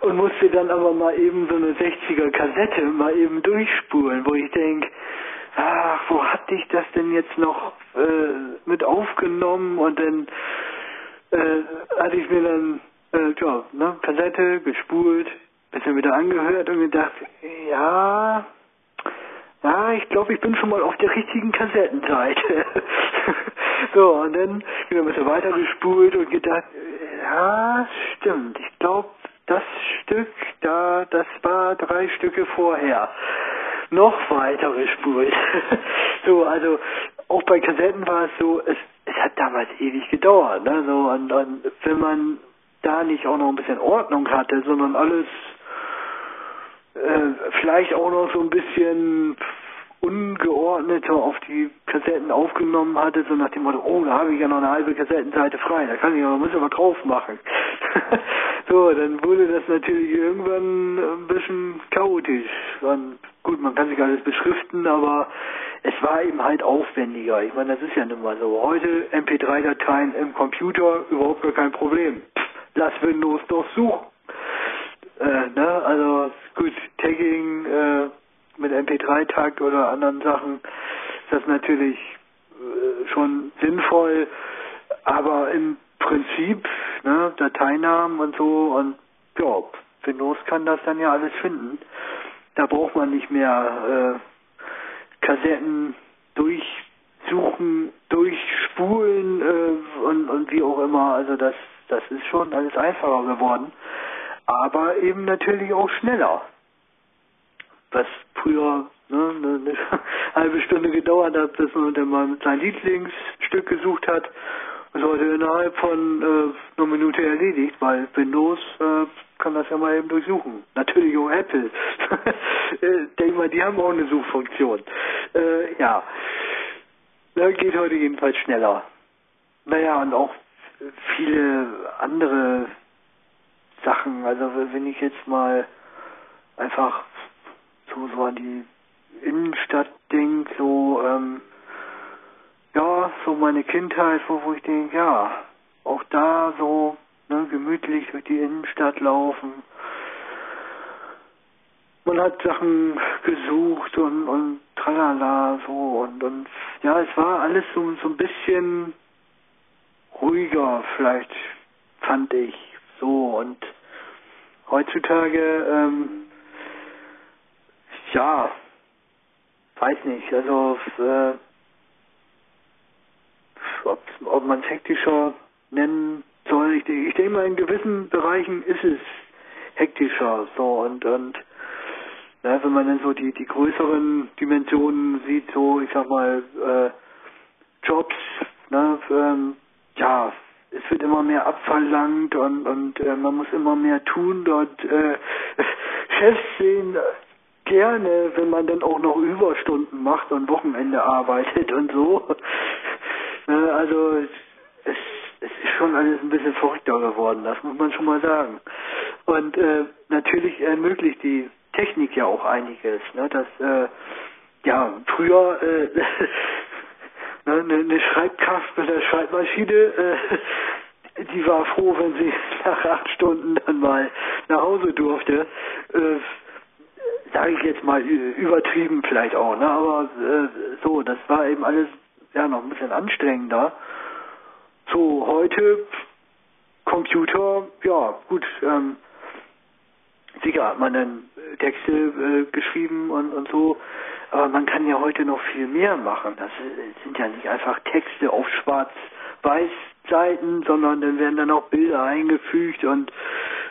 und musste dann aber mal eben so eine 60er Kassette mal eben durchspulen, wo ich denke, ach, wo hatte ich das denn jetzt noch äh, mit aufgenommen und dann äh, hatte ich mir dann äh, ja, ne, Kassette gespult, bisschen wieder angehört und gedacht, ja, ja, ich glaube, ich bin schon mal auf der richtigen Kassettenseite. so, und dann wieder ein bisschen weiter gespult und gedacht, ja, stimmt, ich glaube, das Stück da, das war drei Stücke vorher. Noch weiter gespult. so, also auch bei Kassetten war es so, es, es hat damals ewig gedauert, ne? So, und, und wenn man da nicht auch noch ein bisschen Ordnung hatte, sondern alles äh, vielleicht auch noch so ein bisschen ungeordneter auf die Kassetten aufgenommen hatte, so nach dem Motto, oh, da habe ich ja noch eine halbe Kassettenseite frei, da kann ich ja, muss ich mal drauf machen. so, dann wurde das natürlich irgendwann ein bisschen chaotisch. Und gut, man kann sich alles beschriften, aber es war eben halt aufwendiger. Ich meine, das ist ja nun mal so. Heute MP3-Dateien im Computer, überhaupt gar kein Problem. Lass Windows doch suchen. Äh, ne? Also gut, Tagging äh, mit MP3-Takt oder anderen Sachen ist das natürlich äh, schon sinnvoll, aber im Prinzip, ne, Dateinamen und so und ja, Windows kann das dann ja alles finden. Da braucht man nicht mehr äh, Kassetten durchsuchen, durchspulen äh, und, und wie auch immer. Also das, das ist schon alles einfacher geworden aber eben natürlich auch schneller. Was früher ne, eine, halbe Stunde gedauert hat, bis man dann mal sein Lieblingsstück gesucht hat, ist heute innerhalb von äh, einer Minute erledigt, weil Windows äh, kann das ja mal eben durchsuchen. Natürlich auch Apple. äh, denk mal, die haben auch eine Suchfunktion. Äh, ja, das geht heute jedenfalls schneller. Naja, und auch viele andere Sachen. Also wenn ich jetzt mal einfach so, so an die Innenstadt denke, so, ähm, ja, so meine Kindheit, wo, wo ich denke, ja, auch da so ne, gemütlich durch die Innenstadt laufen. Man hat Sachen gesucht und, und tralala, so und, und ja, es war alles so, so ein bisschen ruhiger, vielleicht fand ich so und heutzutage, ähm, ja, weiß nicht, also äh, ob, ob man es hektischer nennen soll. Ich, ich denke mal, in gewissen Bereichen ist es hektischer. So und und ja, wenn man dann so die die größeren Dimensionen sieht, so ich sag mal äh, Jobs, ne, ähm, ja, es wird immer mehr abverlangt und, und äh, man muss immer mehr tun. Dort äh, Chefs sehen gerne, wenn man dann auch noch Überstunden macht und Wochenende arbeitet und so. äh, also es, es ist schon alles ein bisschen verrückter geworden, das muss man schon mal sagen. Und äh, natürlich ermöglicht die Technik ja auch einiges. Ne? Das, äh, ja, früher äh, Ne, eine, eine Schreibkraft mit der Schreibmaschine, äh, die war froh, wenn sie nach acht Stunden dann mal nach Hause durfte. Äh, Sage ich jetzt mal übertrieben vielleicht auch, ne? aber äh, so, das war eben alles ja noch ein bisschen anstrengender. So, heute Computer, ja gut, ähm, sicher hat man dann Texte äh, geschrieben und, und so, aber man kann ja heute noch viel mehr machen. Das sind ja nicht einfach Texte auf schwarz-weiß Seiten, sondern dann werden dann auch Bilder eingefügt und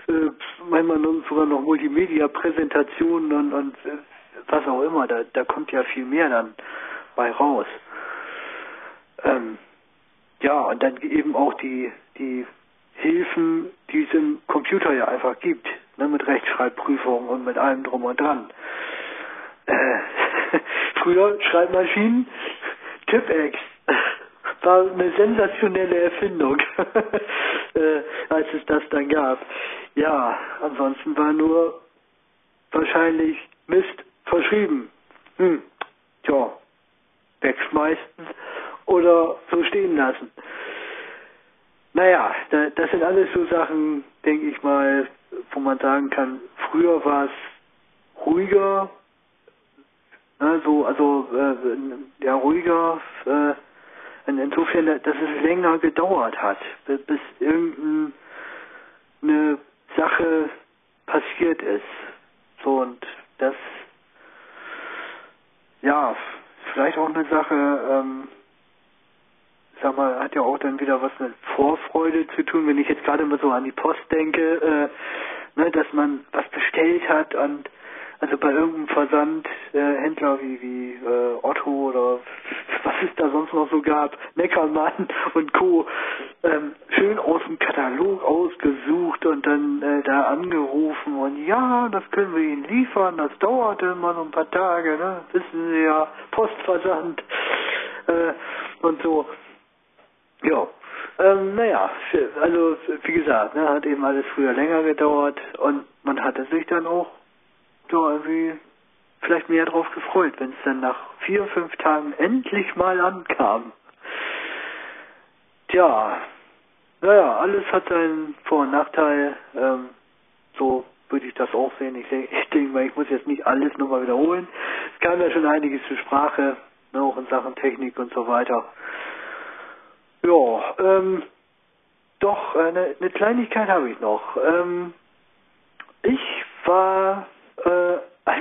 äh, manchmal sogar noch Multimedia-Präsentationen und, und äh, was auch immer. Da, da kommt ja viel mehr dann bei raus. Ähm, ja, und dann eben auch die, die Hilfen, die es im Computer ja einfach gibt, ne, mit Rechtschreibprüfung und mit allem drum und dran. Äh, früher Schreibmaschinen, Tipex war eine sensationelle Erfindung, äh, als es das dann gab. Ja, ansonsten war nur wahrscheinlich Mist verschrieben. Hm, tja, wegschmeißen oder so stehen lassen. Naja, das sind alles so Sachen, denke ich mal, wo man sagen kann, früher war es ruhiger, ne, so, also äh, ja ruhiger, äh, insofern, dass es länger gedauert hat, bis irgendeine Sache passiert ist. So und das, ja, vielleicht auch eine Sache, ähm, sag mal, hat ja auch dann wieder was mit Vorfreude zu tun, wenn ich jetzt gerade mal so an die Post denke, äh, ne, dass man was bestellt hat und also bei irgendeinem Versandhändler äh, wie, wie äh, Otto oder was es da sonst noch so gab, Neckermann und Co. Ähm, schön aus dem Katalog ausgesucht und dann äh, da angerufen und ja, das können wir Ihnen liefern, das dauerte immer noch ein paar Tage, ne? Wissen Sie ja, Postversand äh, und so. Ja, ähm, naja, also wie gesagt, ne, hat eben alles früher länger gedauert und man hatte sich dann auch so irgendwie vielleicht mehr drauf gefreut, wenn es dann nach vier, fünf Tagen endlich mal ankam. Tja, naja, alles hat seinen Vor- und Nachteil. Ähm, so würde ich das auch sehen. Ich denke, ich denke mal, ich muss jetzt nicht alles nochmal wiederholen. Es kam ja schon einiges zur Sprache, ne, auch in Sachen Technik und so weiter. Ja, ähm, doch, eine, eine Kleinigkeit habe ich noch. Ähm, ich war äh,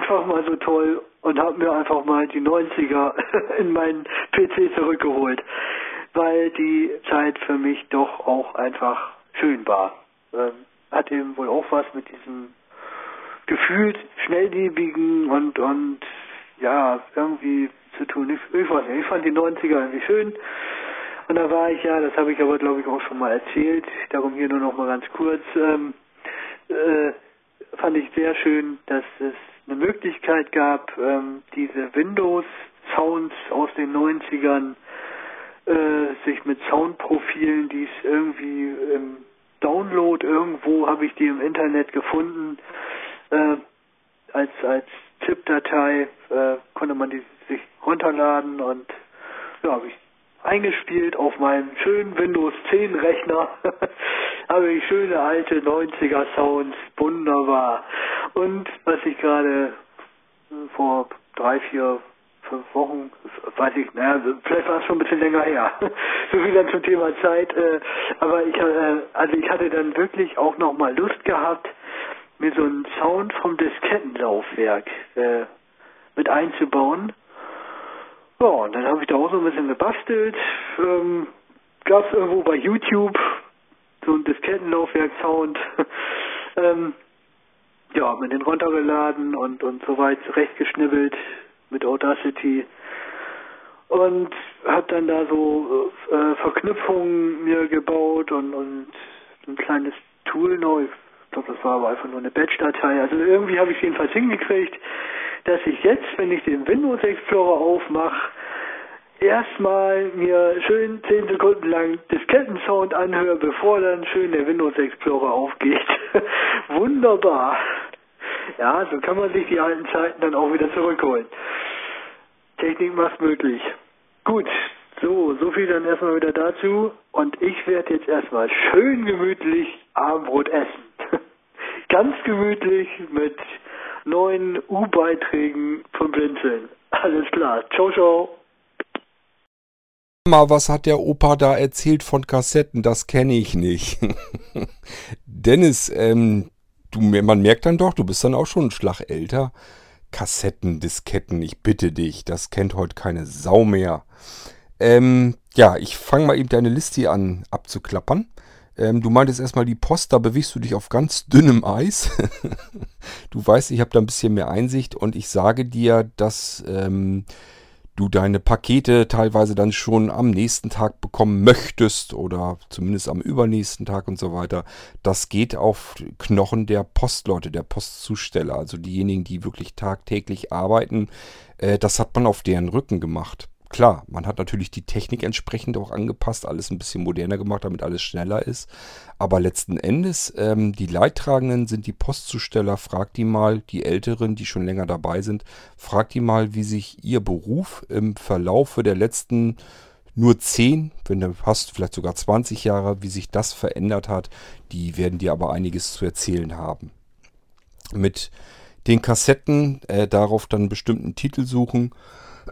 einfach mal so toll und habe mir einfach mal die 90er in meinen PC zurückgeholt, weil die Zeit für mich doch auch einfach schön war. Ähm, hat eben wohl auch was mit diesem gefühlt schnelllebigen und und ja irgendwie zu tun. Ich, ich weiß nicht, ich fand die 90er irgendwie schön. Und da war ich ja, das habe ich aber glaube ich auch schon mal erzählt, darum hier nur noch mal ganz kurz. Ähm, äh, fand ich sehr schön, dass es eine Möglichkeit gab, ähm, diese Windows-Sounds aus den 90ern äh, sich mit Soundprofilen, die es irgendwie im Download irgendwo habe ich die im Internet gefunden, äh, als als ZIP-Datei äh, konnte man die sich runterladen und ja, habe ich eingespielt auf meinem schönen Windows 10 Rechner. habe ich schöne alte 90er Sounds, wunderbar. Und was ich gerade vor drei, vier, fünf Wochen, weiß ich, naja, vielleicht war es schon ein bisschen länger her. so viel dann zum Thema Zeit. Äh, aber ich, äh, also ich hatte dann wirklich auch nochmal Lust gehabt, mir so einen Sound vom Diskettenlaufwerk äh, mit einzubauen. Ja, und dann habe ich da auch so ein bisschen gebastelt. Ähm, Gab es irgendwo bei YouTube so ein Diskettenlaufwerk-Sound. ähm, ja, mir den runtergeladen und, und so weit zurechtgeschnibbelt mit Audacity. Und habe dann da so äh, Verknüpfungen mir gebaut und, und ein kleines Tool noch. Ich glaube, das war aber einfach nur eine Batch-Datei. Also irgendwie habe ich jedenfalls hingekriegt, dass ich jetzt, wenn ich den Windows Explorer aufmache, erstmal mir schön 10 Sekunden lang Diskettensound anhöre, bevor dann schön der Windows Explorer aufgeht. Wunderbar. Ja, so kann man sich die alten Zeiten dann auch wieder zurückholen. Technik macht möglich. Gut, so, so viel dann erstmal wieder dazu. Und ich werde jetzt erstmal schön gemütlich Abendbrot essen. Ganz gemütlich mit neuen U-Beiträgen vom Blinzeln. Alles klar. Ciao, ciao. Mal, was hat der Opa da erzählt von Kassetten? Das kenne ich nicht. Dennis, ähm, du, man merkt dann doch, du bist dann auch schon ein Schlag älter. Kassetten, Disketten, ich bitte dich, das kennt heute keine Sau mehr. Ähm, ja, ich fange mal eben deine Liste an abzuklappern. Ähm, du meintest erstmal die Post, da bewegst du dich auf ganz dünnem Eis. du weißt, ich habe da ein bisschen mehr Einsicht und ich sage dir, dass ähm, du deine Pakete teilweise dann schon am nächsten Tag bekommen möchtest oder zumindest am übernächsten Tag und so weiter. Das geht auf Knochen der Postleute, der Postzusteller, also diejenigen, die wirklich tagtäglich arbeiten. Äh, das hat man auf deren Rücken gemacht. Klar, man hat natürlich die Technik entsprechend auch angepasst, alles ein bisschen moderner gemacht, damit alles schneller ist. Aber letzten Endes, ähm, die Leidtragenden sind die Postzusteller. Fragt die mal, die Älteren, die schon länger dabei sind, fragt die mal, wie sich ihr Beruf im Verlaufe der letzten nur 10, wenn du hast, vielleicht sogar 20 Jahre, wie sich das verändert hat. Die werden dir aber einiges zu erzählen haben. Mit den Kassetten äh, darauf dann bestimmten Titel suchen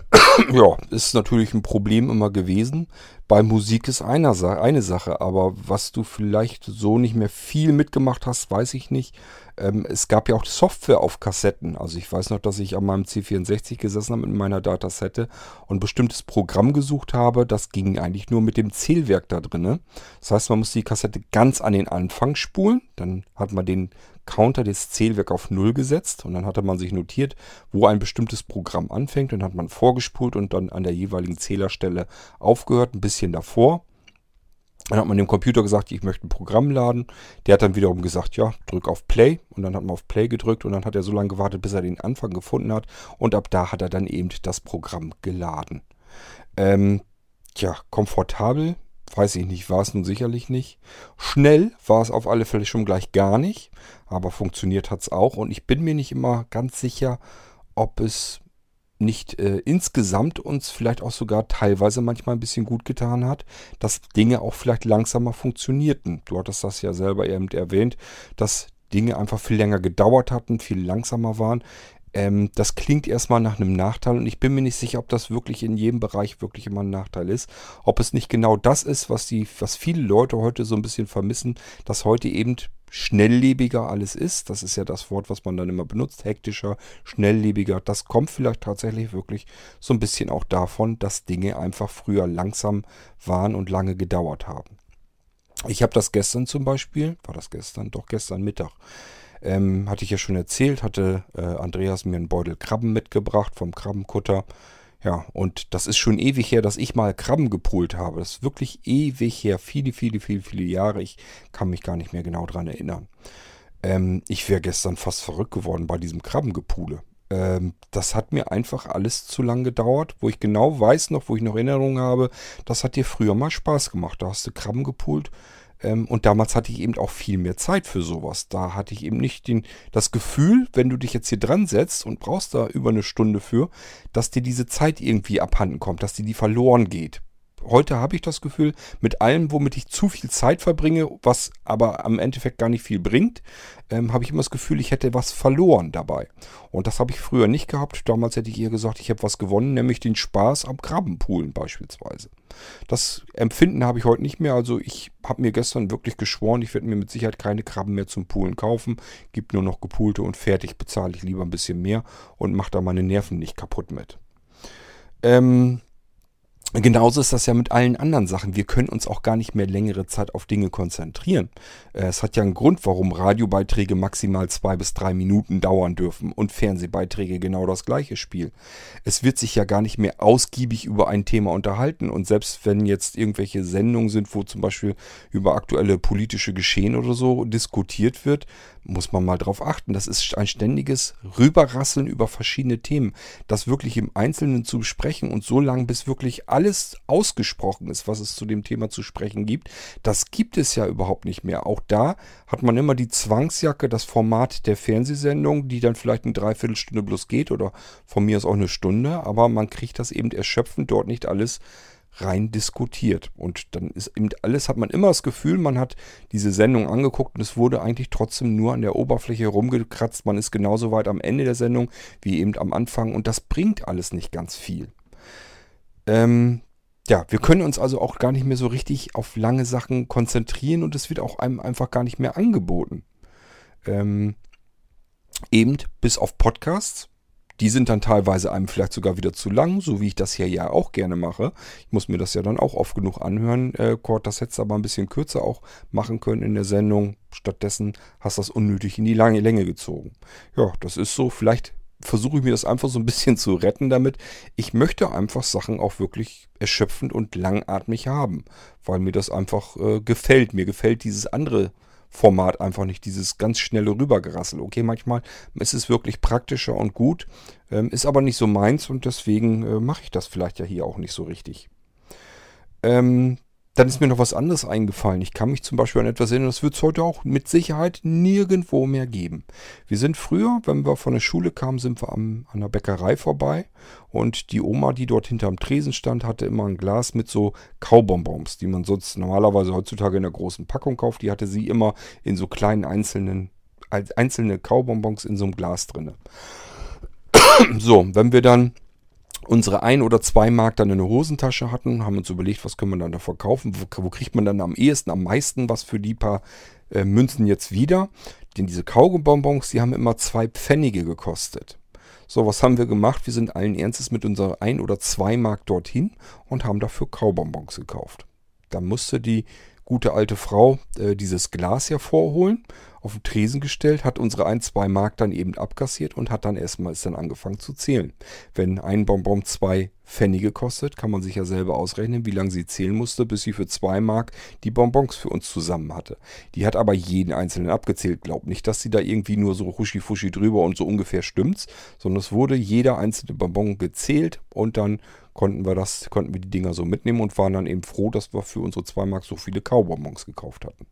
ja, ist natürlich ein Problem immer gewesen. Bei Musik ist einer, eine Sache, aber was du vielleicht so nicht mehr viel mitgemacht hast, weiß ich nicht. Ähm, es gab ja auch Software auf Kassetten. Also ich weiß noch, dass ich an meinem C64 gesessen habe mit meiner Datasette und bestimmtes Programm gesucht habe. Das ging eigentlich nur mit dem Zählwerk da drin. Das heißt, man muss die Kassette ganz an den Anfang spulen. Dann hat man den Counter des Zählwerk auf Null gesetzt und dann hatte man sich notiert, wo ein bestimmtes Programm anfängt und hat man vorgespult und dann an der jeweiligen Zählerstelle aufgehört, ein bisschen davor. Dann hat man dem Computer gesagt, ich möchte ein Programm laden. Der hat dann wiederum gesagt, ja, drück auf Play. Und dann hat man auf Play gedrückt und dann hat er so lange gewartet, bis er den Anfang gefunden hat. Und ab da hat er dann eben das Programm geladen. Ähm, tja, komfortabel, weiß ich nicht, war es nun sicherlich nicht. Schnell war es auf alle Fälle schon gleich gar nicht aber funktioniert hat es auch. Und ich bin mir nicht immer ganz sicher, ob es nicht äh, insgesamt uns vielleicht auch sogar teilweise manchmal ein bisschen gut getan hat, dass Dinge auch vielleicht langsamer funktionierten. Du hattest das ja selber eben erwähnt, dass Dinge einfach viel länger gedauert hatten, viel langsamer waren. Ähm, das klingt erstmal nach einem Nachteil und ich bin mir nicht sicher, ob das wirklich in jedem Bereich wirklich immer ein Nachteil ist. Ob es nicht genau das ist, was, die, was viele Leute heute so ein bisschen vermissen, dass heute eben schnelllebiger alles ist. Das ist ja das Wort, was man dann immer benutzt. Hektischer, schnelllebiger. Das kommt vielleicht tatsächlich wirklich so ein bisschen auch davon, dass Dinge einfach früher langsam waren und lange gedauert haben. Ich habe das gestern zum Beispiel, war das gestern? Doch gestern Mittag. Ähm, hatte ich ja schon erzählt, hatte äh, Andreas mir einen Beutel Krabben mitgebracht vom Krabbenkutter. Ja, und das ist schon ewig her, dass ich mal Krabben gepult habe. Das ist wirklich ewig her. Viele, viele, viele, viele Jahre. Ich kann mich gar nicht mehr genau dran erinnern. Ähm, ich wäre gestern fast verrückt geworden bei diesem Krabbengepule. Ähm, das hat mir einfach alles zu lang gedauert, wo ich genau weiß noch, wo ich noch Erinnerungen habe, das hat dir früher mal Spaß gemacht. Da hast du Krabben gepult. Ähm, und damals hatte ich eben auch viel mehr Zeit für sowas. Da hatte ich eben nicht den, das Gefühl, wenn du dich jetzt hier dran setzt und brauchst da über eine Stunde für, dass dir diese Zeit irgendwie abhanden kommt, dass dir die verloren geht heute habe ich das Gefühl, mit allem, womit ich zu viel Zeit verbringe, was aber am Endeffekt gar nicht viel bringt, ähm, habe ich immer das Gefühl, ich hätte was verloren dabei. Und das habe ich früher nicht gehabt. Damals hätte ich eher gesagt, ich habe was gewonnen, nämlich den Spaß am Krabbenpoolen beispielsweise. Das Empfinden habe ich heute nicht mehr. Also ich habe mir gestern wirklich geschworen, ich werde mir mit Sicherheit keine Krabben mehr zum Poolen kaufen. Gibt nur noch gepoolte und fertig bezahle ich lieber ein bisschen mehr und mache da meine Nerven nicht kaputt mit. Ähm, Genauso ist das ja mit allen anderen Sachen. Wir können uns auch gar nicht mehr längere Zeit auf Dinge konzentrieren. Äh, es hat ja einen Grund, warum Radiobeiträge maximal zwei bis drei Minuten dauern dürfen und Fernsehbeiträge genau das gleiche Spiel. Es wird sich ja gar nicht mehr ausgiebig über ein Thema unterhalten. Und selbst wenn jetzt irgendwelche Sendungen sind, wo zum Beispiel über aktuelle politische Geschehen oder so diskutiert wird, muss man mal drauf achten. Das ist ein ständiges Rüberrasseln über verschiedene Themen. Das wirklich im Einzelnen zu besprechen und so lange, bis wirklich alles ausgesprochen ist, was es zu dem Thema zu sprechen gibt, das gibt es ja überhaupt nicht mehr. Auch da hat man immer die Zwangsjacke, das Format der Fernsehsendung, die dann vielleicht eine Dreiviertelstunde bloß geht oder von mir aus auch eine Stunde, aber man kriegt das eben erschöpfend dort nicht alles rein diskutiert. Und dann ist eben alles, hat man immer das Gefühl, man hat diese Sendung angeguckt und es wurde eigentlich trotzdem nur an der Oberfläche herumgekratzt. Man ist genauso weit am Ende der Sendung wie eben am Anfang und das bringt alles nicht ganz viel. Ähm, ja, wir können uns also auch gar nicht mehr so richtig auf lange Sachen konzentrieren und es wird auch einem einfach gar nicht mehr angeboten. Ähm, eben bis auf Podcasts die sind dann teilweise einem vielleicht sogar wieder zu lang, so wie ich das hier ja auch gerne mache. Ich muss mir das ja dann auch oft genug anhören. Äh, Kurt, das hättest du aber ein bisschen kürzer auch machen können in der Sendung. Stattdessen hast du das unnötig in die lange Länge gezogen. Ja, das ist so. Vielleicht versuche ich mir das einfach so ein bisschen zu retten damit. Ich möchte einfach Sachen auch wirklich erschöpfend und langatmig haben, weil mir das einfach äh, gefällt. Mir gefällt dieses andere Format einfach nicht, dieses ganz schnelle Rübergerassel. Okay, manchmal ist es wirklich praktischer und gut, ähm, ist aber nicht so meins und deswegen äh, mache ich das vielleicht ja hier auch nicht so richtig. Ähm, dann ist mir noch was anderes eingefallen. Ich kann mich zum Beispiel an etwas erinnern, das wird es heute auch mit Sicherheit nirgendwo mehr geben. Wir sind früher, wenn wir von der Schule kamen, sind wir am, an der Bäckerei vorbei und die Oma, die dort hinterm Tresen stand, hatte immer ein Glas mit so Kaubonbons, die man sonst normalerweise heutzutage in der großen Packung kauft. Die hatte sie immer in so kleinen einzelnen, einzelne Kaubonbons in so einem Glas drinne. so, wenn wir dann unsere ein oder zwei Mark dann in der Hosentasche hatten, haben uns überlegt, was können wir dann da verkaufen, wo, wo kriegt man dann am ehesten, am meisten was für die paar äh, Münzen jetzt wieder. Denn diese Kaugummbonbons, die haben immer zwei Pfennige gekostet. So, was haben wir gemacht? Wir sind allen Ernstes mit unserer ein oder zwei Mark dorthin und haben dafür Kaubonbons gekauft. Da musste die gute alte Frau äh, dieses Glas hervorholen, auf den Tresen gestellt, hat unsere ein, zwei Mark dann eben abkassiert und hat dann erstmal ist dann angefangen zu zählen. Wenn ein Bonbon zwei Pfennige kostet, kann man sich ja selber ausrechnen, wie lange sie zählen musste, bis sie für zwei Mark die Bonbons für uns zusammen hatte. Die hat aber jeden einzelnen abgezählt. Glaubt nicht, dass sie da irgendwie nur so huschi-fuschi drüber und so ungefähr stimmt's, sondern es wurde jeder einzelne Bonbon gezählt und dann konnten wir das, konnten wir die Dinger so mitnehmen und waren dann eben froh, dass wir für unsere 2 Mark so viele Kaubonbons gekauft hatten.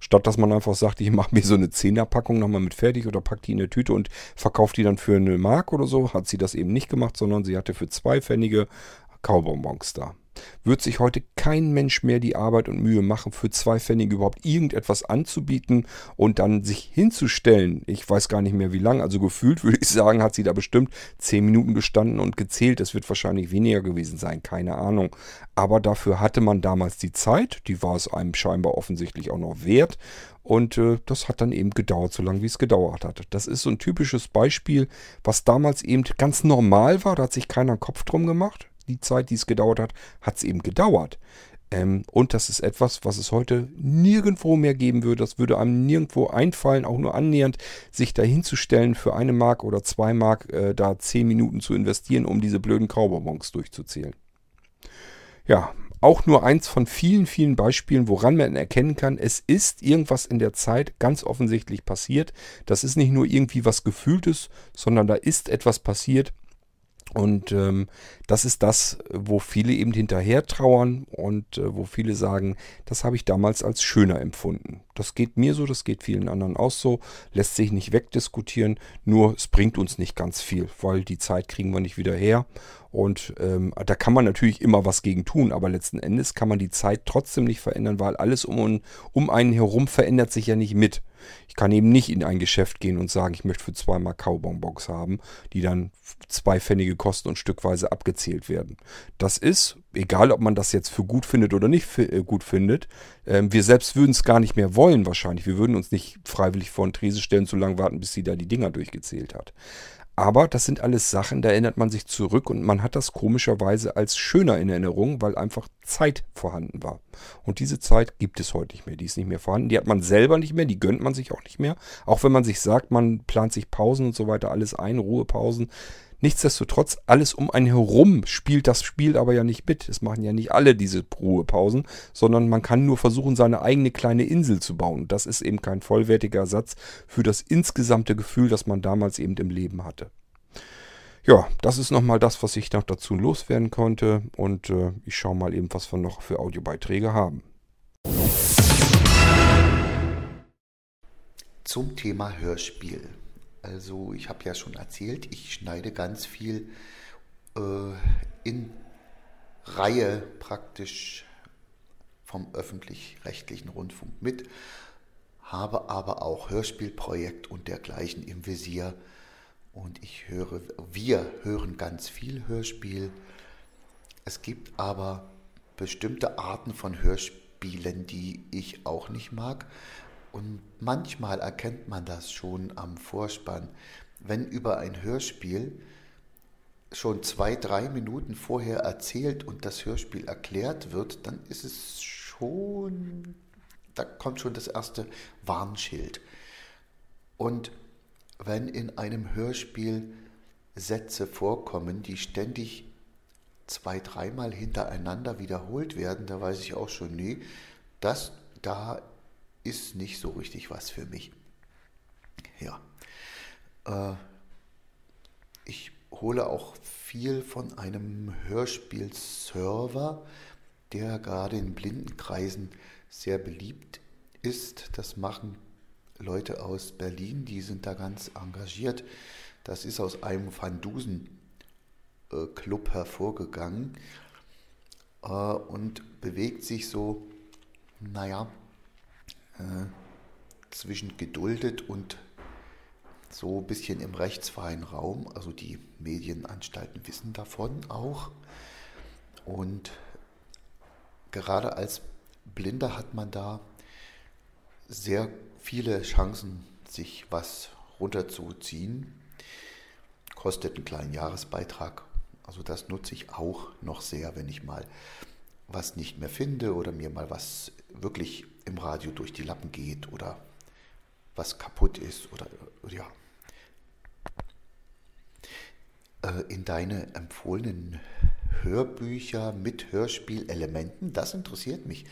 Statt dass man einfach sagt, ich mache mir so eine Zehnerpackung nochmal mit fertig oder packt die in eine Tüte und verkauft die dann für eine Mark oder so, hat sie das eben nicht gemacht, sondern sie hatte für zwei Pfennige Kaubonbons da wird sich heute kein Mensch mehr die Arbeit und Mühe machen, für zwei Pfennige überhaupt irgendetwas anzubieten und dann sich hinzustellen. Ich weiß gar nicht mehr wie lang, also gefühlt würde ich sagen, hat sie da bestimmt zehn Minuten gestanden und gezählt. Es wird wahrscheinlich weniger gewesen sein, keine Ahnung. Aber dafür hatte man damals die Zeit, die war es einem scheinbar offensichtlich auch noch wert. Und äh, das hat dann eben gedauert, so lange wie es gedauert hatte. Das ist so ein typisches Beispiel, was damals eben ganz normal war. Da hat sich keiner Kopf drum gemacht die Zeit, die es gedauert hat, hat es eben gedauert. Ähm, und das ist etwas, was es heute nirgendwo mehr geben würde. Das würde einem nirgendwo einfallen, auch nur annähernd, sich dahinzustellen für eine Mark oder zwei Mark, äh, da zehn Minuten zu investieren, um diese blöden Kaubonbons durchzuzählen. Ja, auch nur eins von vielen, vielen Beispielen, woran man erkennen kann, es ist irgendwas in der Zeit ganz offensichtlich passiert. Das ist nicht nur irgendwie was Gefühltes, sondern da ist etwas passiert, und ähm, das ist das, wo viele eben hinterher trauern und äh, wo viele sagen, das habe ich damals als schöner empfunden. Das geht mir so, das geht vielen anderen auch so, lässt sich nicht wegdiskutieren, nur es bringt uns nicht ganz viel, weil die Zeit kriegen wir nicht wieder her. Und ähm, da kann man natürlich immer was gegen tun, aber letzten Endes kann man die Zeit trotzdem nicht verändern, weil alles um, um einen herum verändert sich ja nicht mit. Ich kann eben nicht in ein Geschäft gehen und sagen, ich möchte für zweimal Kaubonbons haben, die dann zwei Pfennige kosten und stückweise abgezählt werden. Das ist, egal ob man das jetzt für gut findet oder nicht für, äh, gut findet, äh, wir selbst würden es gar nicht mehr wollen wahrscheinlich. Wir würden uns nicht freiwillig vor den Trese stellen, so lange warten, bis sie da die Dinger durchgezählt hat. Aber das sind alles Sachen, da erinnert man sich zurück und man hat das komischerweise als schöner in Erinnerung, weil einfach Zeit vorhanden war. Und diese Zeit gibt es heute nicht mehr. Die ist nicht mehr vorhanden. Die hat man selber nicht mehr, die gönnt man sich auch nicht mehr. Auch wenn man sich sagt, man plant sich Pausen und so weiter, alles ein, Ruhepausen. Nichtsdestotrotz, alles um einen herum spielt das Spiel aber ja nicht mit. Es machen ja nicht alle diese Ruhepausen, sondern man kann nur versuchen, seine eigene kleine Insel zu bauen. Das ist eben kein vollwertiger Ersatz für das insgesamte Gefühl, das man damals eben im Leben hatte. Ja, das ist nochmal das, was ich noch dazu loswerden konnte. Und äh, ich schaue mal eben, was wir noch für Audiobeiträge haben. Zum Thema Hörspiel. Also ich habe ja schon erzählt, ich schneide ganz viel äh, in Reihe praktisch vom öffentlich-rechtlichen Rundfunk mit, habe aber auch Hörspielprojekt und dergleichen im Visier. Und ich höre, wir hören ganz viel Hörspiel. Es gibt aber bestimmte Arten von Hörspielen, die ich auch nicht mag. Und manchmal erkennt man das schon am Vorspann, wenn über ein Hörspiel schon zwei, drei Minuten vorher erzählt und das Hörspiel erklärt wird, dann ist es schon, da kommt schon das erste Warnschild. Und wenn in einem Hörspiel Sätze vorkommen, die ständig zwei, dreimal hintereinander wiederholt werden, da weiß ich auch schon, nee, das, da ist nicht so richtig was für mich. Ja. Äh, ich hole auch viel von einem Hörspielserver, der gerade in Blindenkreisen sehr beliebt ist. Das machen Leute aus Berlin, die sind da ganz engagiert. Das ist aus einem Van Dusen äh, Club hervorgegangen äh, und bewegt sich so, naja, äh, zwischen geduldet und so ein bisschen im rechtsfreien Raum. Also die Medienanstalten wissen davon auch. Und gerade als Blinder hat man da sehr viele Chancen, sich was runterzuziehen. Kostet einen kleinen Jahresbeitrag. Also das nutze ich auch noch sehr, wenn ich mal was nicht mehr finde oder mir mal was wirklich im Radio durch die Lappen geht oder was kaputt ist oder ja. Äh, in deine empfohlenen Hörbücher mit Hörspielelementen, das interessiert mich.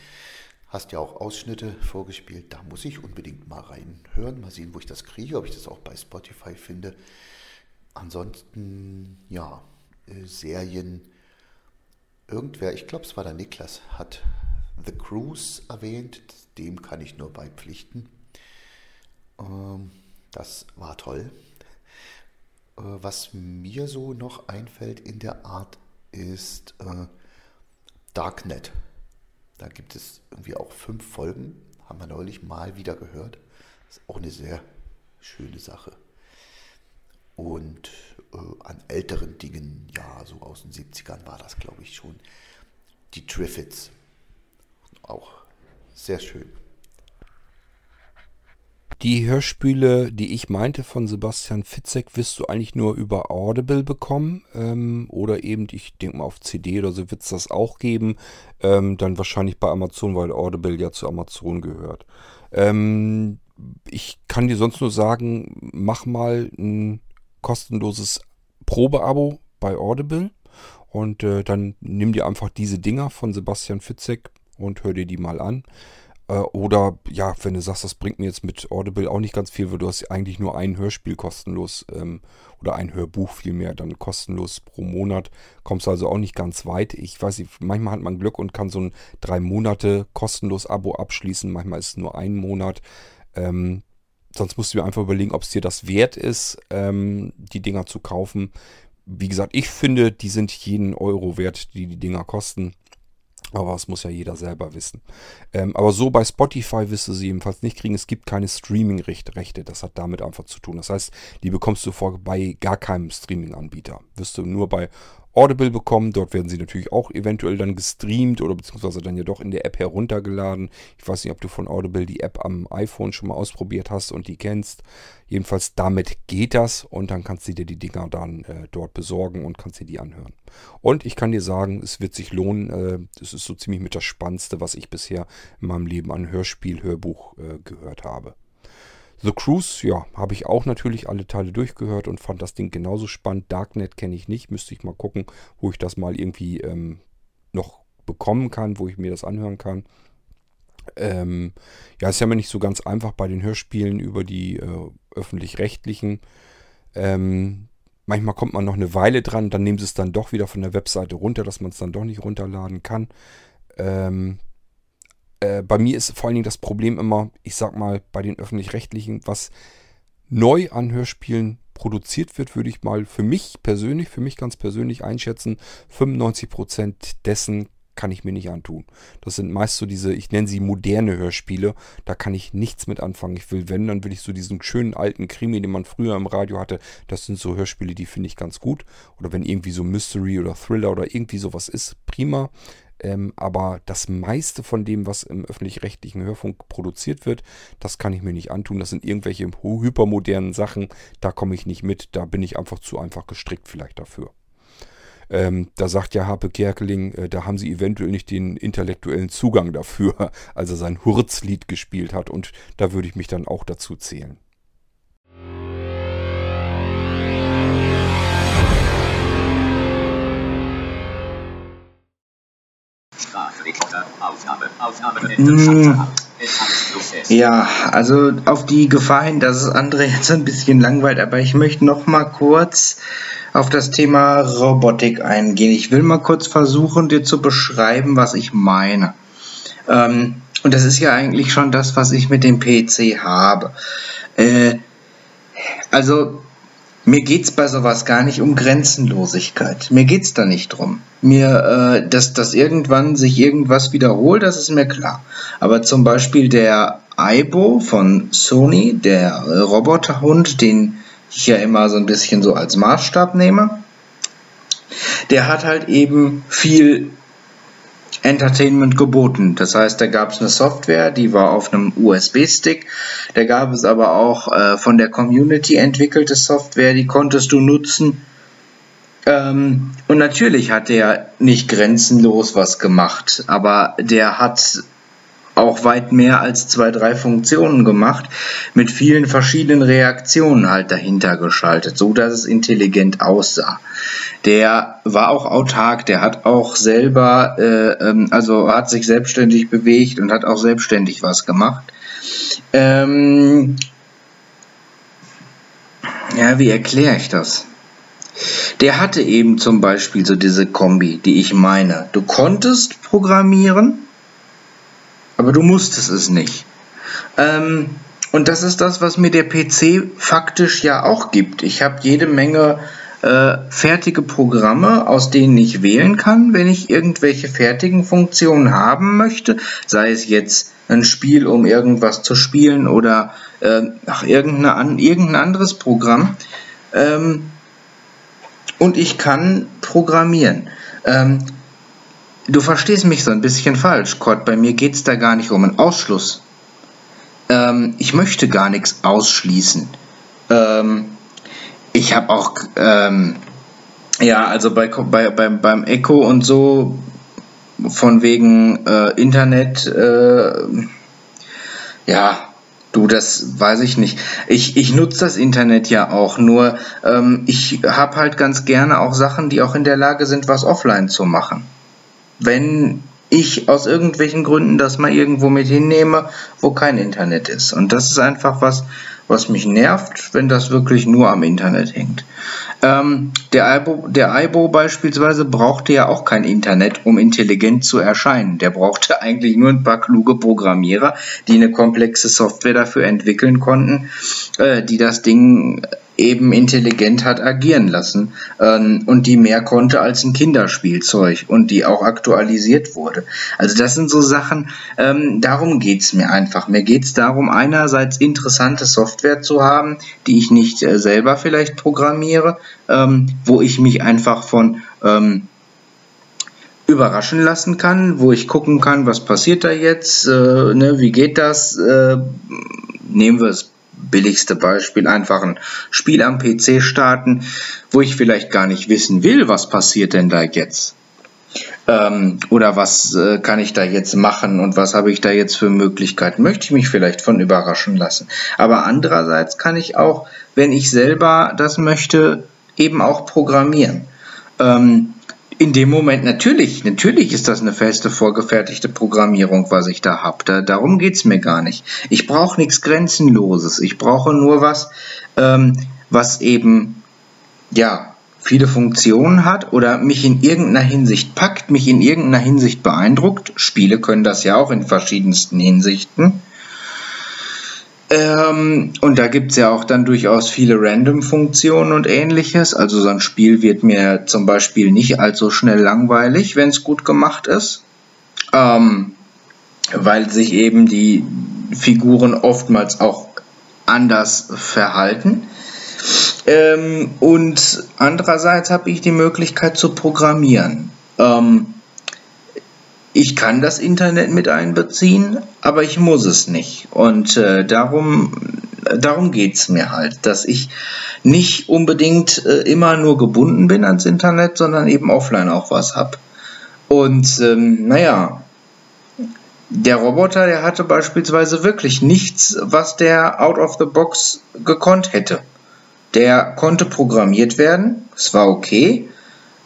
Hast ja auch Ausschnitte vorgespielt, da muss ich unbedingt mal reinhören, mal sehen, wo ich das kriege, ob ich das auch bei Spotify finde. Ansonsten, ja, äh, Serien. Irgendwer, ich glaube, es war der Niklas, hat The Cruise erwähnt. Dem kann ich nur beipflichten. Ähm, das war toll. Äh, was mir so noch einfällt in der Art ist äh, Darknet. Da gibt es irgendwie auch fünf Folgen, haben wir neulich mal wieder gehört. Das ist auch eine sehr schöne Sache. Und äh, an älteren Dingen, ja, so aus den 70ern war das, glaube ich, schon. Die Triffids. Auch sehr schön. Die Hörspiele, die ich meinte von Sebastian Fitzek, wirst du eigentlich nur über Audible bekommen. Ähm, oder eben, ich denke mal auf CD oder so wird es das auch geben. Ähm, dann wahrscheinlich bei Amazon, weil Audible ja zu Amazon gehört. Ähm, ich kann dir sonst nur sagen, mach mal ein kostenloses Probeabo bei Audible. Und äh, dann nimm dir einfach diese Dinger von Sebastian Fitzek und hör dir die mal an. Äh, oder ja, wenn du sagst, das bringt mir jetzt mit Audible auch nicht ganz viel, weil du hast eigentlich nur ein Hörspiel kostenlos ähm, oder ein Hörbuch vielmehr dann kostenlos pro Monat, kommst also auch nicht ganz weit. Ich weiß nicht, manchmal hat man Glück und kann so ein drei Monate kostenlos Abo abschließen, manchmal ist es nur ein Monat. Ähm, sonst musst du dir einfach überlegen, ob es dir das wert ist, ähm, die Dinger zu kaufen. Wie gesagt, ich finde, die sind jeden Euro wert, die die Dinger kosten. Aber das muss ja jeder selber wissen. Ähm, aber so bei Spotify wirst du sie ebenfalls nicht kriegen. Es gibt keine Streaming-Rechte. Das hat damit einfach zu tun. Das heißt, die bekommst du vor bei gar keinem Streaming-Anbieter. Wirst du nur bei Audible bekommen. Dort werden sie natürlich auch eventuell dann gestreamt oder beziehungsweise dann ja doch in der App heruntergeladen. Ich weiß nicht, ob du von Audible die App am iPhone schon mal ausprobiert hast und die kennst. Jedenfalls damit geht das und dann kannst du dir die Dinger dann äh, dort besorgen und kannst dir die anhören. Und ich kann dir sagen, es wird sich lohnen. Äh, das ist so ziemlich mit das Spannendste, was ich bisher in meinem Leben an Hörspiel, Hörbuch äh, gehört habe. The Cruise, ja, habe ich auch natürlich alle Teile durchgehört und fand das Ding genauso spannend. Darknet kenne ich nicht, müsste ich mal gucken, wo ich das mal irgendwie ähm, noch bekommen kann, wo ich mir das anhören kann. Ähm, ja, ist ja immer nicht so ganz einfach bei den Hörspielen über die äh, öffentlich-rechtlichen. Ähm, manchmal kommt man noch eine Weile dran, dann nehmen sie es dann doch wieder von der Webseite runter, dass man es dann doch nicht runterladen kann. Ähm, äh, bei mir ist vor allen Dingen das Problem immer, ich sag mal, bei den öffentlich-rechtlichen, was neu an Hörspielen produziert wird, würde ich mal für mich persönlich, für mich ganz persönlich einschätzen, 95% dessen kann ich mir nicht antun. Das sind meist so diese, ich nenne sie moderne Hörspiele, da kann ich nichts mit anfangen. Ich will, wenn, dann will ich so diesen schönen alten Krimi, den man früher im Radio hatte, das sind so Hörspiele, die finde ich ganz gut. Oder wenn irgendwie so Mystery oder Thriller oder irgendwie sowas ist, prima. Ähm, aber das meiste von dem, was im öffentlich-rechtlichen Hörfunk produziert wird, das kann ich mir nicht antun. Das sind irgendwelche hypermodernen Sachen. Da komme ich nicht mit. Da bin ich einfach zu einfach gestrickt vielleicht dafür. Ähm, da sagt ja Harpe Kerkeling, äh, da haben sie eventuell nicht den intellektuellen Zugang dafür, als er sein Hurzlied gespielt hat. Und da würde ich mich dann auch dazu zählen. Ja, also auf die Gefahr hin, dass es andere jetzt ein bisschen langweilt, aber ich möchte noch mal kurz auf das Thema Robotik eingehen. Ich will mal kurz versuchen, dir zu beschreiben, was ich meine. Ähm, und das ist ja eigentlich schon das, was ich mit dem PC habe. Äh, also mir geht's bei sowas gar nicht um Grenzenlosigkeit. Mir geht's da nicht drum. Mir, äh, dass, dass irgendwann sich irgendwas wiederholt, das ist mir klar. Aber zum Beispiel der Aibo von Sony, der Roboterhund, den ich ja immer so ein bisschen so als Maßstab nehme, der hat halt eben viel Entertainment geboten. Das heißt, da gab es eine Software, die war auf einem USB-Stick. Da gab es aber auch äh, von der Community entwickelte Software, die konntest du nutzen. Ähm, und natürlich hat der nicht grenzenlos was gemacht, aber der hat auch weit mehr als zwei, drei Funktionen gemacht, mit vielen verschiedenen Reaktionen halt dahinter geschaltet, so dass es intelligent aussah. Der war auch autark, der hat auch selber, äh, ähm, also hat sich selbstständig bewegt und hat auch selbstständig was gemacht. Ähm, ja, wie erkläre ich das? Der hatte eben zum Beispiel so diese Kombi, die ich meine. Du konntest programmieren, aber du musstest es nicht. Ähm, und das ist das, was mir der PC faktisch ja auch gibt. Ich habe jede Menge äh, fertige Programme, aus denen ich wählen kann, wenn ich irgendwelche fertigen Funktionen haben möchte, sei es jetzt ein Spiel, um irgendwas zu spielen oder äh, ach, irgendeine, irgendein anderes Programm. Ähm, und ich kann programmieren. Ähm, Du verstehst mich so ein bisschen falsch, Gott. Bei mir geht es da gar nicht um einen Ausschluss. Ähm, ich möchte gar nichts ausschließen. Ähm, ich habe auch, ähm, ja, also bei, bei, beim, beim Echo und so, von wegen äh, Internet, äh, ja, Du, das weiß ich nicht. Ich, ich nutze das Internet ja auch, nur ähm, ich habe halt ganz gerne auch Sachen, die auch in der Lage sind, was offline zu machen wenn ich aus irgendwelchen Gründen das mal irgendwo mit hinnehme, wo kein Internet ist. Und das ist einfach was, was mich nervt, wenn das wirklich nur am Internet hängt. Ähm, der, Ibo, der Aibo beispielsweise brauchte ja auch kein Internet, um intelligent zu erscheinen. Der brauchte eigentlich nur ein paar kluge Programmierer, die eine komplexe Software dafür entwickeln konnten, äh, die das Ding eben intelligent hat agieren lassen ähm, und die mehr konnte als ein Kinderspielzeug und die auch aktualisiert wurde. Also das sind so Sachen, ähm, darum geht's mir einfach. Mir geht's darum, einerseits interessante Software zu haben, die ich nicht äh, selber vielleicht programmiere, ähm, wo ich mich einfach von ähm, überraschen lassen kann, wo ich gucken kann, was passiert da jetzt, äh, ne, wie geht das, äh, nehmen wir es billigste Beispiel einfach ein Spiel am PC starten, wo ich vielleicht gar nicht wissen will, was passiert denn da jetzt. Ähm, oder was äh, kann ich da jetzt machen und was habe ich da jetzt für Möglichkeiten? Möchte ich mich vielleicht von überraschen lassen. Aber andererseits kann ich auch, wenn ich selber das möchte, eben auch programmieren. Ähm, in dem Moment natürlich, natürlich ist das eine feste vorgefertigte Programmierung, was ich da habe. Da, darum geht's mir gar nicht. Ich brauche nichts Grenzenloses. Ich brauche nur was, ähm, was eben, ja, viele Funktionen hat oder mich in irgendeiner Hinsicht packt, mich in irgendeiner Hinsicht beeindruckt. Spiele können das ja auch in verschiedensten Hinsichten. Ähm, und da gibt es ja auch dann durchaus viele Random-Funktionen und ähnliches. Also so ein Spiel wird mir zum Beispiel nicht allzu schnell langweilig, wenn es gut gemacht ist. Ähm, weil sich eben die Figuren oftmals auch anders verhalten. Ähm, und andererseits habe ich die Möglichkeit zu programmieren. Ähm, ich kann das Internet mit einbeziehen, aber ich muss es nicht. Und äh, darum, darum geht es mir halt, dass ich nicht unbedingt äh, immer nur gebunden bin ans Internet, sondern eben offline auch was habe. Und ähm, naja, der Roboter, der hatte beispielsweise wirklich nichts, was der out of the box gekonnt hätte. Der konnte programmiert werden, es war okay.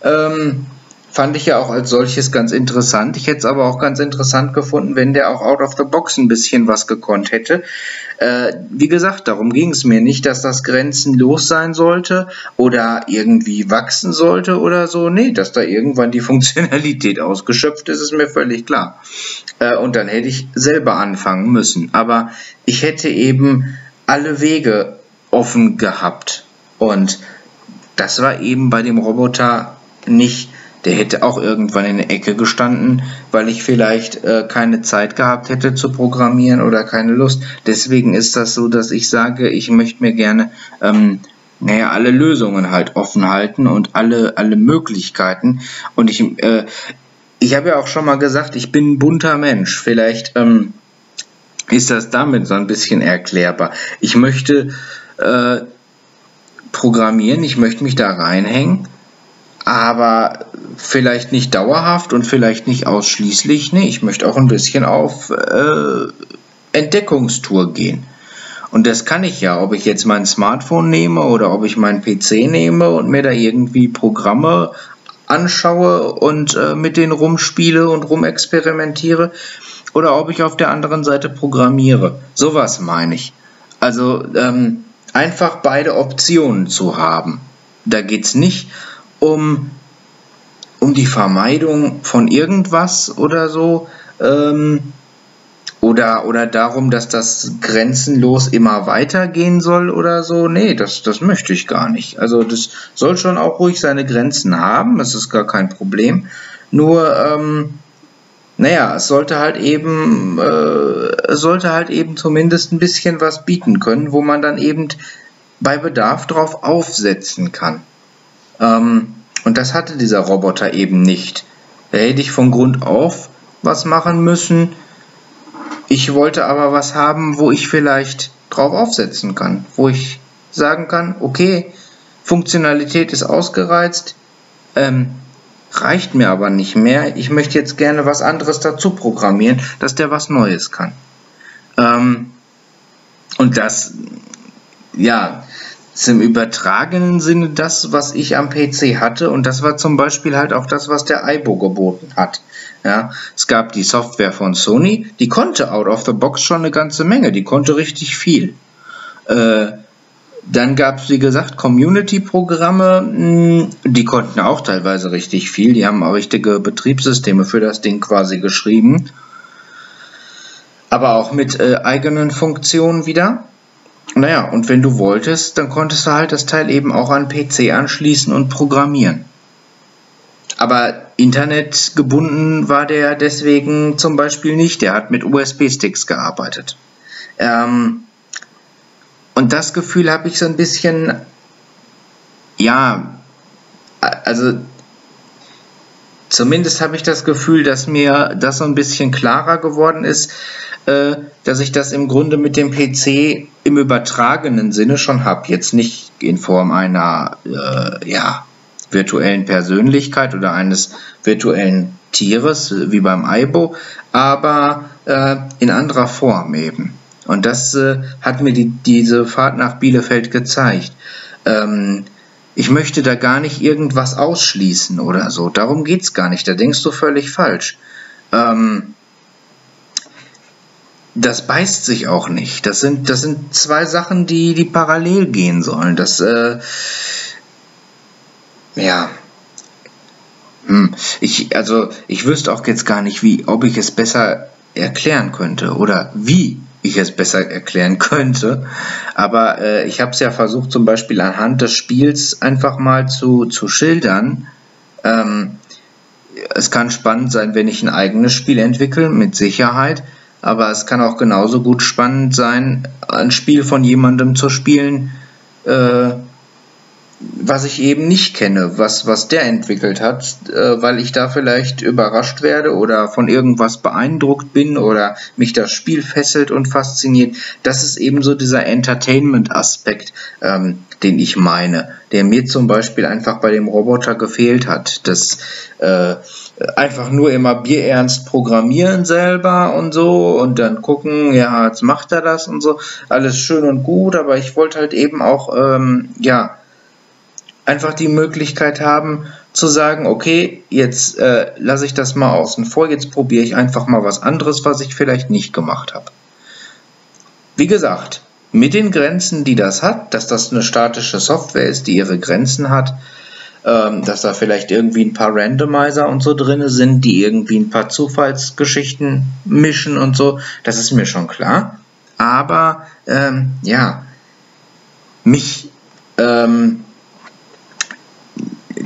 Ähm, fand ich ja auch als solches ganz interessant. Ich hätte es aber auch ganz interessant gefunden, wenn der auch out of the box ein bisschen was gekonnt hätte. Äh, wie gesagt, darum ging es mir nicht, dass das grenzenlos sein sollte oder irgendwie wachsen sollte oder so. Nee, dass da irgendwann die Funktionalität ausgeschöpft ist, ist mir völlig klar. Äh, und dann hätte ich selber anfangen müssen. Aber ich hätte eben alle Wege offen gehabt. Und das war eben bei dem Roboter nicht. Der hätte auch irgendwann in der Ecke gestanden, weil ich vielleicht äh, keine Zeit gehabt hätte zu programmieren oder keine Lust. Deswegen ist das so, dass ich sage, ich möchte mir gerne ähm, naja, alle Lösungen halt offen halten und alle, alle Möglichkeiten. Und ich, äh, ich habe ja auch schon mal gesagt, ich bin ein bunter Mensch. Vielleicht ähm, ist das damit so ein bisschen erklärbar. Ich möchte äh, programmieren, ich möchte mich da reinhängen, aber vielleicht nicht dauerhaft und vielleicht nicht ausschließlich. Nee, ich möchte auch ein bisschen auf äh, Entdeckungstour gehen. Und das kann ich ja, ob ich jetzt mein Smartphone nehme oder ob ich meinen PC nehme und mir da irgendwie Programme anschaue und äh, mit denen rumspiele und rumexperimentiere oder ob ich auf der anderen Seite programmiere. Sowas meine ich. Also ähm, einfach beide Optionen zu haben. Da geht es nicht um, um die Vermeidung von irgendwas oder so. Ähm, oder, oder darum, dass das grenzenlos immer weitergehen soll oder so. Nee, das, das möchte ich gar nicht. Also das soll schon auch ruhig seine Grenzen haben, das ist gar kein Problem. Nur, ähm, naja, es sollte halt eben, äh, es sollte halt eben zumindest ein bisschen was bieten können, wo man dann eben bei Bedarf drauf aufsetzen kann. Ähm, und das hatte dieser Roboter eben nicht. Da hätte ich von Grund auf was machen müssen ich wollte aber was haben, wo ich vielleicht drauf aufsetzen kann, wo ich sagen kann, okay, Funktionalität ist ausgereizt, ähm, reicht mir aber nicht mehr. Ich möchte jetzt gerne was anderes dazu programmieren, dass der was Neues kann. Ähm, und das, ja, ist im übertragenen Sinne das, was ich am PC hatte. Und das war zum Beispiel halt auch das, was der Aibo geboten hat. Ja, es gab die Software von Sony, die konnte out of the box schon eine ganze Menge, die konnte richtig viel. Äh, dann gab es, wie gesagt, Community-Programme, hm, die konnten auch teilweise richtig viel. Die haben auch richtige Betriebssysteme für das Ding quasi geschrieben. Aber auch mit äh, eigenen Funktionen wieder. Naja, und wenn du wolltest, dann konntest du halt das Teil eben auch an PC anschließen und programmieren. Aber Internet gebunden war der deswegen zum Beispiel nicht. Der hat mit USB-Sticks gearbeitet. Ähm, und das Gefühl habe ich so ein bisschen, ja, also zumindest habe ich das Gefühl, dass mir das so ein bisschen klarer geworden ist, äh, dass ich das im Grunde mit dem PC im übertragenen Sinne schon habe. Jetzt nicht in Form einer äh, ja, virtuellen Persönlichkeit oder eines virtuellen Tieres wie beim Aibo, aber äh, in anderer Form eben. Und das äh, hat mir die, diese Fahrt nach Bielefeld gezeigt. Ähm, ich möchte da gar nicht irgendwas ausschließen oder so. Darum geht es gar nicht. Da denkst du völlig falsch. Ähm, das beißt sich auch nicht. Das sind, das sind zwei Sachen, die, die parallel gehen sollen. Das, äh, ja. Hm. Ich, also, ich wüsste auch jetzt gar nicht, wie, ob ich es besser erklären könnte oder wie ich es besser erklären könnte. Aber äh, ich habe es ja versucht, zum Beispiel anhand des Spiels einfach mal zu, zu schildern. Ähm, es kann spannend sein, wenn ich ein eigenes Spiel entwickle, mit Sicherheit aber es kann auch genauso gut spannend sein, ein Spiel von jemandem zu spielen, äh, was ich eben nicht kenne, was, was der entwickelt hat, äh, weil ich da vielleicht überrascht werde oder von irgendwas beeindruckt bin oder mich das Spiel fesselt und fasziniert. Das ist eben so dieser Entertainment-Aspekt, ähm, den ich meine, der mir zum Beispiel einfach bei dem Roboter gefehlt hat. Das äh, einfach nur immer bierernst programmieren selber und so und dann gucken, ja, jetzt macht er das und so. Alles schön und gut, aber ich wollte halt eben auch, ähm, ja, einfach die Möglichkeit haben, zu sagen, okay, jetzt äh, lasse ich das mal außen vor, jetzt probiere ich einfach mal was anderes, was ich vielleicht nicht gemacht habe. Wie gesagt, mit den Grenzen, die das hat, dass das eine statische Software ist, die ihre Grenzen hat, ähm, dass da vielleicht irgendwie ein paar Randomizer und so drin sind, die irgendwie ein paar Zufallsgeschichten mischen und so, das ist mir schon klar. Aber ähm, ja, mich ähm,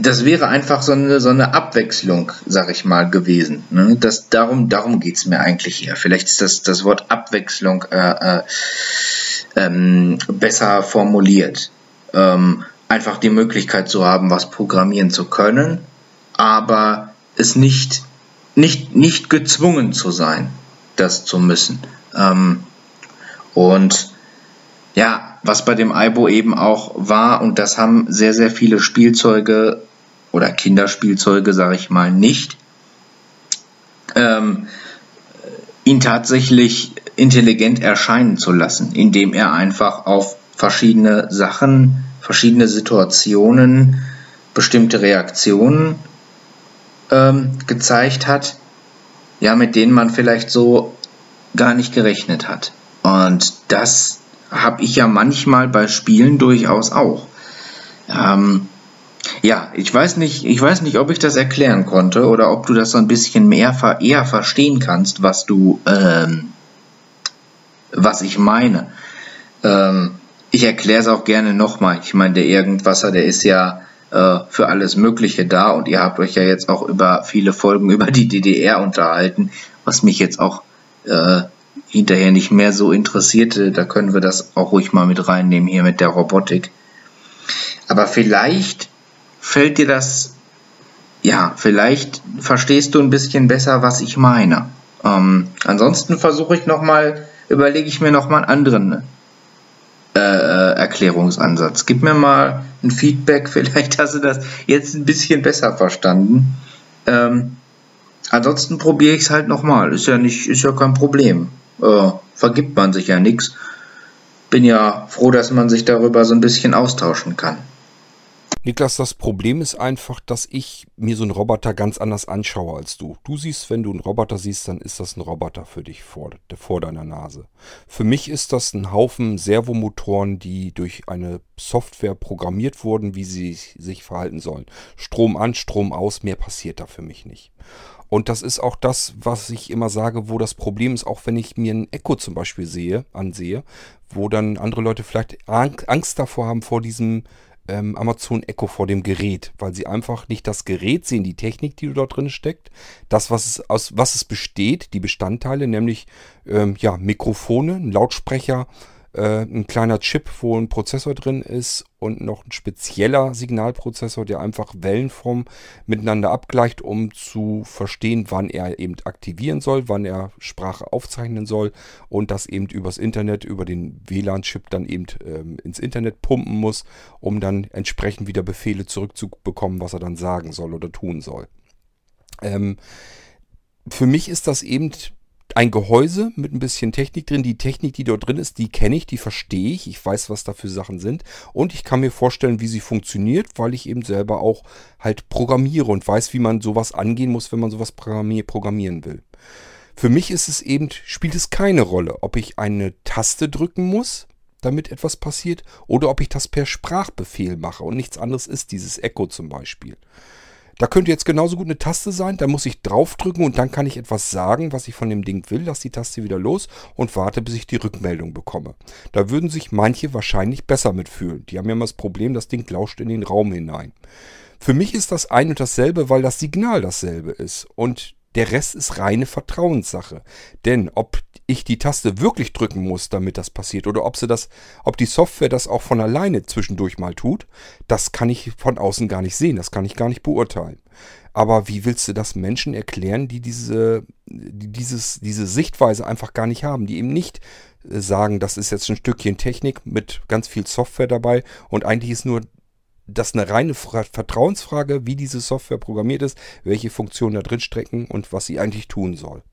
das wäre einfach so eine, so eine Abwechslung, sag ich mal, gewesen. Ne? Das, darum darum geht es mir eigentlich hier. Vielleicht ist das, das Wort Abwechslung äh, äh, ähm, besser formuliert. Ähm, einfach die Möglichkeit zu haben, was programmieren zu können, aber es nicht, nicht, nicht gezwungen zu sein, das zu müssen. Ähm, und ja, was bei dem Aibo eben auch war, und das haben sehr, sehr viele Spielzeuge oder Kinderspielzeuge, sage ich mal, nicht, ähm, ihn tatsächlich intelligent erscheinen zu lassen, indem er einfach auf verschiedene Sachen, verschiedene Situationen, bestimmte Reaktionen ähm, gezeigt hat, ja, mit denen man vielleicht so gar nicht gerechnet hat. Und das habe ich ja manchmal bei Spielen durchaus auch. Ähm, ja, ich weiß nicht, ich weiß nicht, ob ich das erklären konnte oder ob du das so ein bisschen mehr eher verstehen kannst, was du, ähm, was ich meine. Ähm, ich erkläre es auch gerne nochmal. Ich meine, der Irgendwasser, der ist ja äh, für alles Mögliche da und ihr habt euch ja jetzt auch über viele Folgen über die DDR unterhalten, was mich jetzt auch äh, hinterher nicht mehr so interessierte. Da können wir das auch ruhig mal mit reinnehmen hier mit der Robotik. Aber vielleicht fällt dir das, ja, vielleicht verstehst du ein bisschen besser, was ich meine. Ähm, ansonsten versuche ich nochmal, überlege ich mir nochmal einen anderen äh, Erklärungsansatz. Gib mir mal ein Feedback, vielleicht hast du das jetzt ein bisschen besser verstanden. Ähm, ansonsten probiere ich es halt nochmal. Ist ja nicht, ist ja kein Problem. Äh, vergibt man sich ja nichts. Bin ja froh, dass man sich darüber so ein bisschen austauschen kann. Niklas, das Problem ist einfach, dass ich mir so einen Roboter ganz anders anschaue als du. Du siehst, wenn du einen Roboter siehst, dann ist das ein Roboter für dich vor, vor deiner Nase. Für mich ist das ein Haufen Servomotoren, die durch eine Software programmiert wurden, wie sie sich verhalten sollen. Strom an, Strom aus, mehr passiert da für mich nicht. Und das ist auch das, was ich immer sage, wo das Problem ist, auch wenn ich mir ein Echo zum Beispiel sehe, ansehe, wo dann andere Leute vielleicht Angst davor haben vor diesem ähm, Amazon Echo vor dem Gerät, weil sie einfach nicht das Gerät sehen, die Technik, die dort drin steckt, das, was es, aus was es besteht, die Bestandteile, nämlich ähm, ja, Mikrofone, ein Lautsprecher, äh, ein kleiner Chip, wo ein Prozessor drin ist und noch ein spezieller Signalprozessor, der einfach Wellenform miteinander abgleicht, um zu verstehen, wann er eben aktivieren soll, wann er Sprache aufzeichnen soll und das eben übers Internet, über den WLAN-Chip dann eben ähm, ins Internet pumpen muss, um dann entsprechend wieder Befehle zurückzubekommen, was er dann sagen soll oder tun soll. Ähm, für mich ist das eben ein Gehäuse mit ein bisschen Technik drin. Die Technik, die dort drin ist, die kenne ich, die verstehe ich. Ich weiß, was da für Sachen sind. Und ich kann mir vorstellen, wie sie funktioniert, weil ich eben selber auch halt programmiere und weiß, wie man sowas angehen muss, wenn man sowas programmieren will. Für mich ist es eben, spielt es keine Rolle, ob ich eine Taste drücken muss, damit etwas passiert, oder ob ich das per Sprachbefehl mache und nichts anderes ist dieses Echo zum Beispiel. Da könnte jetzt genauso gut eine Taste sein, da muss ich draufdrücken und dann kann ich etwas sagen, was ich von dem Ding will, lasse die Taste wieder los und warte, bis ich die Rückmeldung bekomme. Da würden sich manche wahrscheinlich besser mitfühlen. Die haben ja immer das Problem, das Ding lauscht in den Raum hinein. Für mich ist das ein und dasselbe, weil das Signal dasselbe ist. Und der Rest ist reine Vertrauenssache. Denn ob ich die Taste wirklich drücken muss, damit das passiert, oder ob sie das, ob die Software das auch von alleine zwischendurch mal tut, das kann ich von außen gar nicht sehen, das kann ich gar nicht beurteilen. Aber wie willst du das Menschen erklären, die diese, die dieses, diese Sichtweise einfach gar nicht haben, die eben nicht äh, sagen, das ist jetzt ein Stückchen Technik mit ganz viel Software dabei und eigentlich ist nur das eine reine Vertrauensfrage, wie diese Software programmiert ist, welche Funktionen da drin stecken und was sie eigentlich tun soll.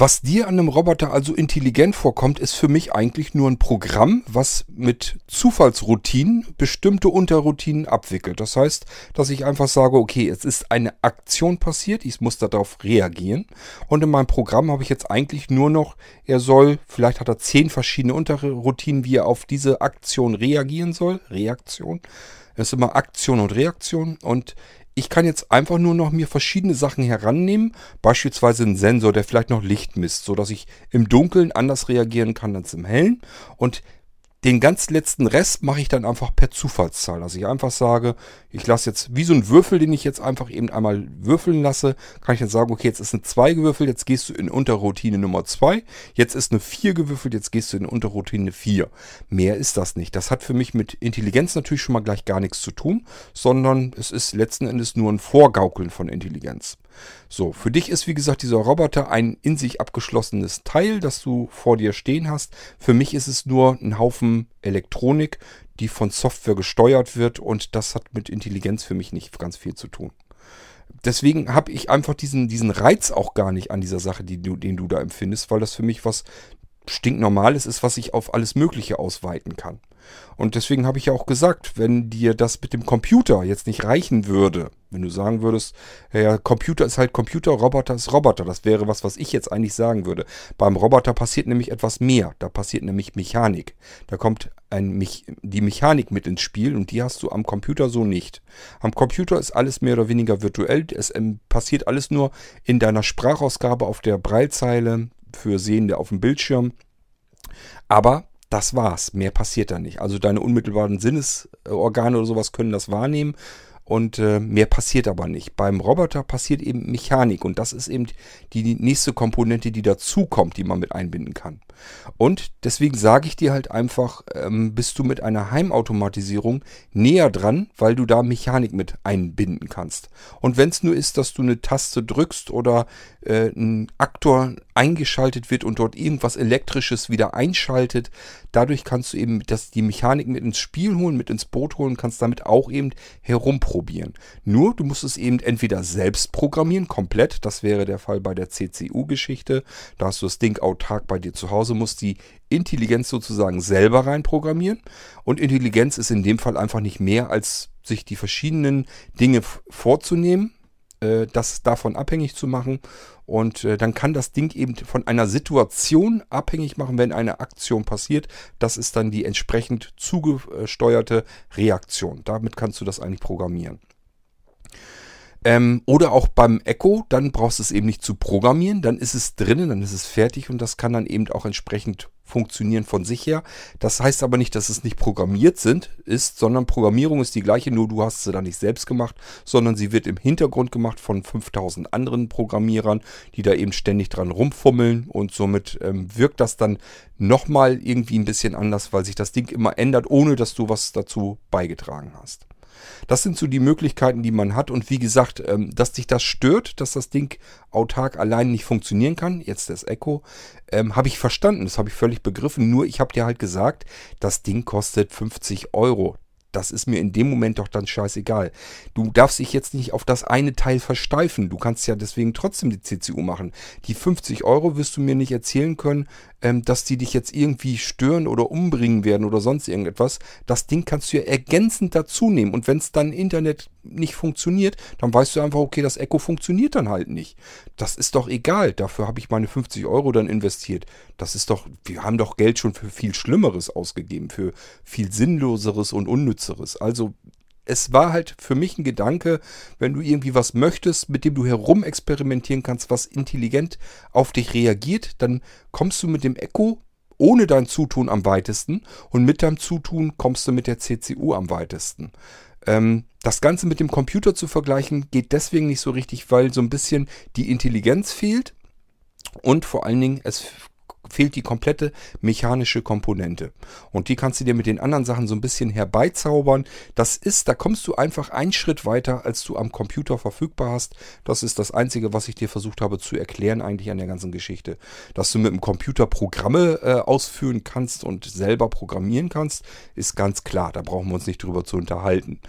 Was dir an einem Roboter also intelligent vorkommt, ist für mich eigentlich nur ein Programm, was mit Zufallsroutinen bestimmte Unterroutinen abwickelt. Das heißt, dass ich einfach sage, okay, es ist eine Aktion passiert, ich muss darauf reagieren. Und in meinem Programm habe ich jetzt eigentlich nur noch, er soll, vielleicht hat er zehn verschiedene Unterroutinen, wie er auf diese Aktion reagieren soll. Reaktion. Es ist immer Aktion und Reaktion. Und ich kann jetzt einfach nur noch mir verschiedene Sachen herannehmen, beispielsweise einen Sensor, der vielleicht noch Licht misst, sodass ich im Dunkeln anders reagieren kann als im Hellen. Und den ganz letzten Rest mache ich dann einfach per Zufallszahl. Also ich einfach sage, ich lasse jetzt, wie so ein Würfel, den ich jetzt einfach eben einmal würfeln lasse, kann ich dann sagen, okay, jetzt ist eine 2 gewürfelt, jetzt gehst du in Unterroutine Nummer 2. Jetzt ist eine 4 gewürfelt, jetzt gehst du in Unterroutine 4. Mehr ist das nicht. Das hat für mich mit Intelligenz natürlich schon mal gleich gar nichts zu tun, sondern es ist letzten Endes nur ein Vorgaukeln von Intelligenz. So, für dich ist wie gesagt dieser Roboter ein in sich abgeschlossenes Teil, das du vor dir stehen hast. Für mich ist es nur ein Haufen Elektronik, die von Software gesteuert wird und das hat mit Intelligenz für mich nicht ganz viel zu tun. Deswegen habe ich einfach diesen, diesen Reiz auch gar nicht an dieser Sache, die du, den du da empfindest, weil das für mich was stinknormales ist, was ich auf alles Mögliche ausweiten kann. Und deswegen habe ich ja auch gesagt, wenn dir das mit dem Computer jetzt nicht reichen würde, wenn du sagen würdest, ja, Computer ist halt Computer, Roboter ist Roboter, das wäre was, was ich jetzt eigentlich sagen würde. Beim Roboter passiert nämlich etwas mehr, da passiert nämlich Mechanik. Da kommt ein Me die Mechanik mit ins Spiel und die hast du am Computer so nicht. Am Computer ist alles mehr oder weniger virtuell, es ähm, passiert alles nur in deiner Sprachausgabe auf der Breilzeile für Sehende auf dem Bildschirm. Aber das war's. Mehr passiert da nicht. Also deine unmittelbaren Sinnesorgane oder sowas können das wahrnehmen und äh, mehr passiert aber nicht. Beim Roboter passiert eben Mechanik und das ist eben die nächste Komponente, die dazukommt, die man mit einbinden kann. Und deswegen sage ich dir halt einfach, ähm, bist du mit einer Heimautomatisierung näher dran, weil du da Mechanik mit einbinden kannst. Und wenn es nur ist, dass du eine Taste drückst oder äh, ein Aktor eingeschaltet wird und dort irgendwas Elektrisches wieder einschaltet, dadurch kannst du eben das, die Mechanik mit ins Spiel holen, mit ins Boot holen, kannst damit auch eben herumprobieren. Nur, du musst es eben entweder selbst programmieren, komplett, das wäre der Fall bei der CCU-Geschichte, da hast du das Ding autark bei dir zu Hause Hause muss die Intelligenz sozusagen selber reinprogrammieren. Und Intelligenz ist in dem Fall einfach nicht mehr, als sich die verschiedenen Dinge vorzunehmen, äh, das davon abhängig zu machen. Und äh, dann kann das Ding eben von einer Situation abhängig machen, wenn eine Aktion passiert. Das ist dann die entsprechend zugesteuerte Reaktion. Damit kannst du das eigentlich programmieren. Ähm, oder auch beim Echo, dann brauchst du es eben nicht zu programmieren, dann ist es drinnen, dann ist es fertig und das kann dann eben auch entsprechend funktionieren von sich her. Das heißt aber nicht, dass es nicht programmiert sind, ist, sondern Programmierung ist die gleiche, nur du hast sie dann nicht selbst gemacht, sondern sie wird im Hintergrund gemacht von 5000 anderen Programmierern, die da eben ständig dran rumfummeln und somit ähm, wirkt das dann nochmal irgendwie ein bisschen anders, weil sich das Ding immer ändert, ohne dass du was dazu beigetragen hast. Das sind so die Möglichkeiten, die man hat. Und wie gesagt, ähm, dass dich das stört, dass das Ding autark allein nicht funktionieren kann, jetzt das Echo, ähm, habe ich verstanden. Das habe ich völlig begriffen. Nur ich habe dir halt gesagt, das Ding kostet 50 Euro das ist mir in dem Moment doch dann scheißegal. Du darfst dich jetzt nicht auf das eine Teil versteifen. Du kannst ja deswegen trotzdem die CCU machen. Die 50 Euro wirst du mir nicht erzählen können, ähm, dass die dich jetzt irgendwie stören oder umbringen werden oder sonst irgendetwas. Das Ding kannst du ja ergänzend dazu nehmen. Und wenn es dann Internet nicht funktioniert, dann weißt du einfach, okay, das Echo funktioniert dann halt nicht. Das ist doch egal. Dafür habe ich meine 50 Euro dann investiert. Das ist doch, wir haben doch Geld schon für viel Schlimmeres ausgegeben, für viel Sinnloseres und Unnützeres. Also es war halt für mich ein Gedanke, wenn du irgendwie was möchtest, mit dem du herumexperimentieren kannst, was intelligent auf dich reagiert, dann kommst du mit dem Echo ohne dein Zutun am weitesten und mit deinem Zutun kommst du mit der CCU am weitesten. Ähm, das Ganze mit dem Computer zu vergleichen geht deswegen nicht so richtig, weil so ein bisschen die Intelligenz fehlt und vor allen Dingen es fehlt die komplette mechanische Komponente. Und die kannst du dir mit den anderen Sachen so ein bisschen herbeizaubern. Das ist, da kommst du einfach einen Schritt weiter, als du am Computer verfügbar hast. Das ist das Einzige, was ich dir versucht habe zu erklären eigentlich an der ganzen Geschichte. Dass du mit dem Computer Programme äh, ausführen kannst und selber programmieren kannst, ist ganz klar. Da brauchen wir uns nicht drüber zu unterhalten.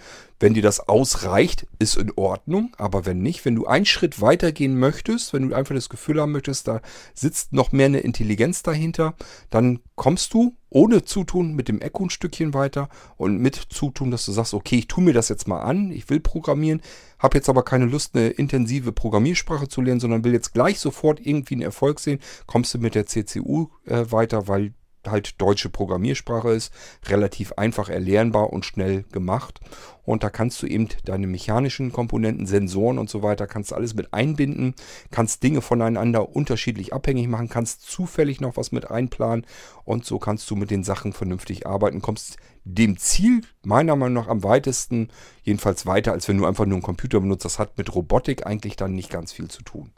Wenn dir das ausreicht, ist in Ordnung, aber wenn nicht, wenn du einen Schritt weiter gehen möchtest, wenn du einfach das Gefühl haben möchtest, da sitzt noch mehr eine Intelligenz dahinter, dann kommst du ohne Zutun mit dem Echo ein Stückchen weiter und mit Zutun, dass du sagst, okay, ich tue mir das jetzt mal an, ich will programmieren, habe jetzt aber keine Lust, eine intensive Programmiersprache zu lernen, sondern will jetzt gleich sofort irgendwie einen Erfolg sehen, kommst du mit der CCU äh, weiter, weil halt deutsche Programmiersprache ist, relativ einfach erlernbar und schnell gemacht. Und da kannst du eben deine mechanischen Komponenten, Sensoren und so weiter, kannst alles mit einbinden, kannst Dinge voneinander unterschiedlich abhängig machen, kannst zufällig noch was mit einplanen und so kannst du mit den Sachen vernünftig arbeiten, kommst dem Ziel meiner Meinung nach am weitesten, jedenfalls weiter, als wenn du einfach nur einen Computer benutzt. Das hat mit Robotik eigentlich dann nicht ganz viel zu tun.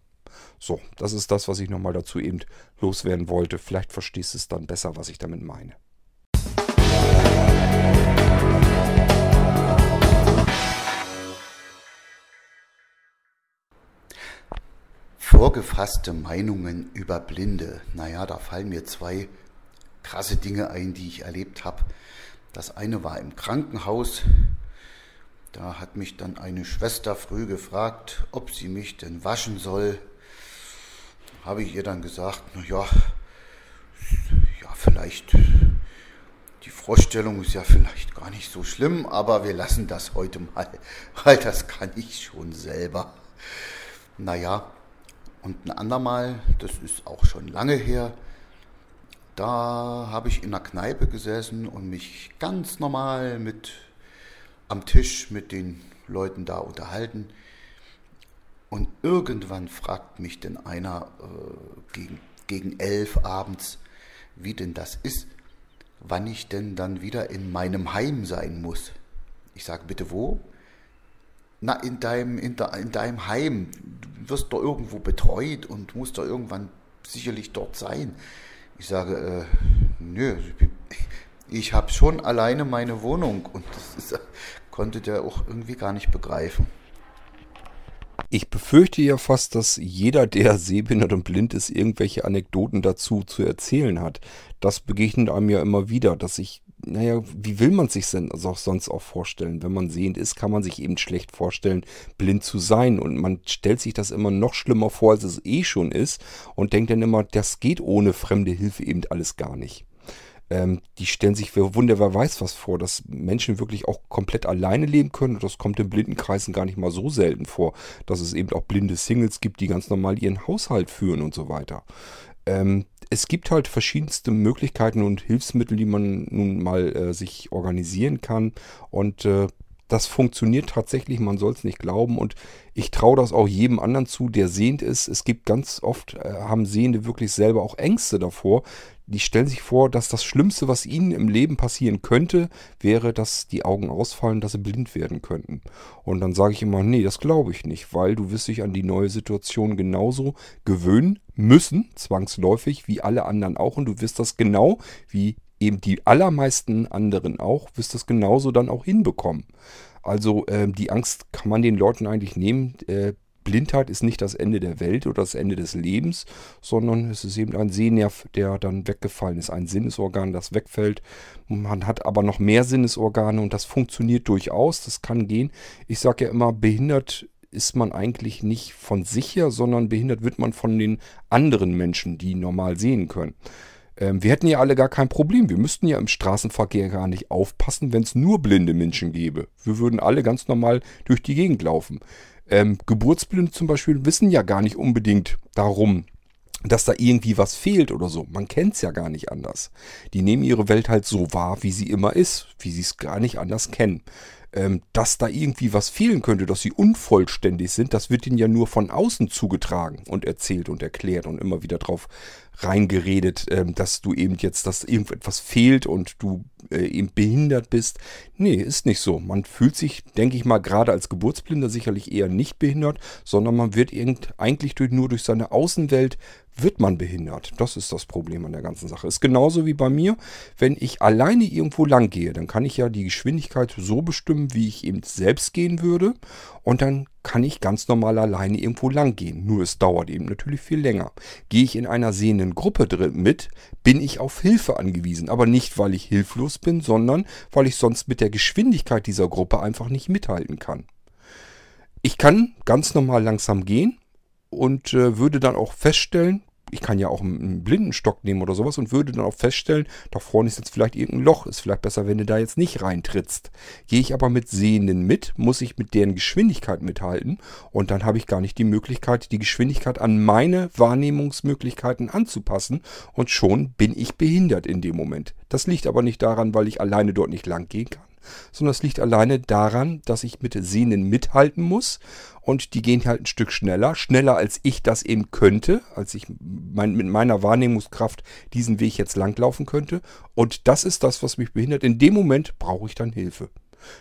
So, das ist das, was ich nochmal dazu eben loswerden wollte. Vielleicht verstehst du es dann besser, was ich damit meine. Vorgefasste Meinungen über Blinde. Naja, da fallen mir zwei krasse Dinge ein, die ich erlebt habe. Das eine war im Krankenhaus. Da hat mich dann eine Schwester früh gefragt, ob sie mich denn waschen soll habe ich ihr dann gesagt, na ja, ja, vielleicht, die Vorstellung ist ja vielleicht gar nicht so schlimm, aber wir lassen das heute mal, weil das kann ich schon selber. Naja, und ein andermal, das ist auch schon lange her, da habe ich in einer Kneipe gesessen und mich ganz normal mit am Tisch mit den Leuten da unterhalten. Und irgendwann fragt mich denn einer äh, gegen, gegen elf abends, wie denn das ist, wann ich denn dann wieder in meinem Heim sein muss. Ich sage, bitte wo? Na, in deinem, in, de, in deinem Heim. Du wirst doch irgendwo betreut und musst doch irgendwann sicherlich dort sein. Ich sage, äh, nö, ich habe schon alleine meine Wohnung und das ist, konnte der auch irgendwie gar nicht begreifen. Ich befürchte ja fast, dass jeder, der sehbehindert und blind ist, irgendwelche Anekdoten dazu zu erzählen hat. Das begegnet einem ja immer wieder, dass ich, naja, wie will man sich denn auch sonst auch vorstellen? Wenn man sehend ist, kann man sich eben schlecht vorstellen, blind zu sein. Und man stellt sich das immer noch schlimmer vor, als es eh schon ist. Und denkt dann immer, das geht ohne fremde Hilfe eben alles gar nicht ähm, die stellen sich für Wunder, weiß was vor, dass Menschen wirklich auch komplett alleine leben können. Und das kommt in Blindenkreisen gar nicht mal so selten vor, dass es eben auch blinde Singles gibt, die ganz normal ihren Haushalt führen und so weiter. Ähm, es gibt halt verschiedenste Möglichkeiten und Hilfsmittel, die man nun mal äh, sich organisieren kann. Und äh, das funktioniert tatsächlich, man soll es nicht glauben. Und ich traue das auch jedem anderen zu, der sehend ist. Es gibt ganz oft, äh, haben Sehende wirklich selber auch Ängste davor, die stellen sich vor, dass das Schlimmste, was ihnen im Leben passieren könnte, wäre, dass die Augen ausfallen, dass sie blind werden könnten. Und dann sage ich immer, nee, das glaube ich nicht, weil du wirst dich an die neue Situation genauso gewöhnen müssen, zwangsläufig, wie alle anderen auch. Und du wirst das genau wie eben die allermeisten anderen auch, wirst das genauso dann auch hinbekommen. Also äh, die Angst kann man den Leuten eigentlich nehmen. Äh, Blindheit ist nicht das Ende der Welt oder das Ende des Lebens, sondern es ist eben ein Sehnerv, der dann weggefallen ist, ein Sinnesorgan, das wegfällt. Man hat aber noch mehr Sinnesorgane und das funktioniert durchaus, das kann gehen. Ich sage ja immer, behindert ist man eigentlich nicht von sich her, sondern behindert wird man von den anderen Menschen, die normal sehen können. Ähm, wir hätten ja alle gar kein Problem. Wir müssten ja im Straßenverkehr gar nicht aufpassen, wenn es nur blinde Menschen gäbe. Wir würden alle ganz normal durch die Gegend laufen. Ähm, Geburtsblinde zum Beispiel wissen ja gar nicht unbedingt darum, dass da irgendwie was fehlt oder so. Man kennt es ja gar nicht anders. Die nehmen ihre Welt halt so wahr, wie sie immer ist, wie sie es gar nicht anders kennen. Ähm, dass da irgendwie was fehlen könnte, dass sie unvollständig sind, das wird ihnen ja nur von außen zugetragen und erzählt und erklärt und immer wieder drauf reingeredet, ähm, dass du eben jetzt, dass irgendetwas fehlt und du äh, behindert bist. Nee, ist nicht so. Man fühlt sich, denke ich mal, gerade als Geburtsblinder sicherlich eher nicht behindert, sondern man wird eigentlich durch, nur durch seine Außenwelt wird man behindert. Das ist das Problem an der ganzen Sache. Ist genauso wie bei mir, wenn ich alleine irgendwo lang gehe, dann kann ich ja die Geschwindigkeit so bestimmen, wie ich eben selbst gehen würde. Und dann kann ich ganz normal alleine irgendwo lang gehen. Nur es dauert eben natürlich viel länger. Gehe ich in einer sehenden Gruppe mit, bin ich auf Hilfe angewiesen. Aber nicht, weil ich hilflos bin, sondern weil ich sonst mit der Geschwindigkeit dieser Gruppe einfach nicht mithalten kann. Ich kann ganz normal langsam gehen, und äh, würde dann auch feststellen, ich kann ja auch einen Blindenstock nehmen oder sowas und würde dann auch feststellen, da vorne ist jetzt vielleicht irgendein Loch, ist vielleicht besser, wenn du da jetzt nicht reintrittst. Gehe ich aber mit Sehenden mit, muss ich mit deren Geschwindigkeit mithalten und dann habe ich gar nicht die Möglichkeit, die Geschwindigkeit an meine Wahrnehmungsmöglichkeiten anzupassen und schon bin ich behindert in dem Moment. Das liegt aber nicht daran, weil ich alleine dort nicht lang gehen kann, sondern es liegt alleine daran, dass ich mit Sehnen mithalten muss und die gehen halt ein Stück schneller, schneller als ich das eben könnte, als ich mein, mit meiner Wahrnehmungskraft diesen Weg jetzt langlaufen könnte und das ist das, was mich behindert. In dem Moment brauche ich dann Hilfe.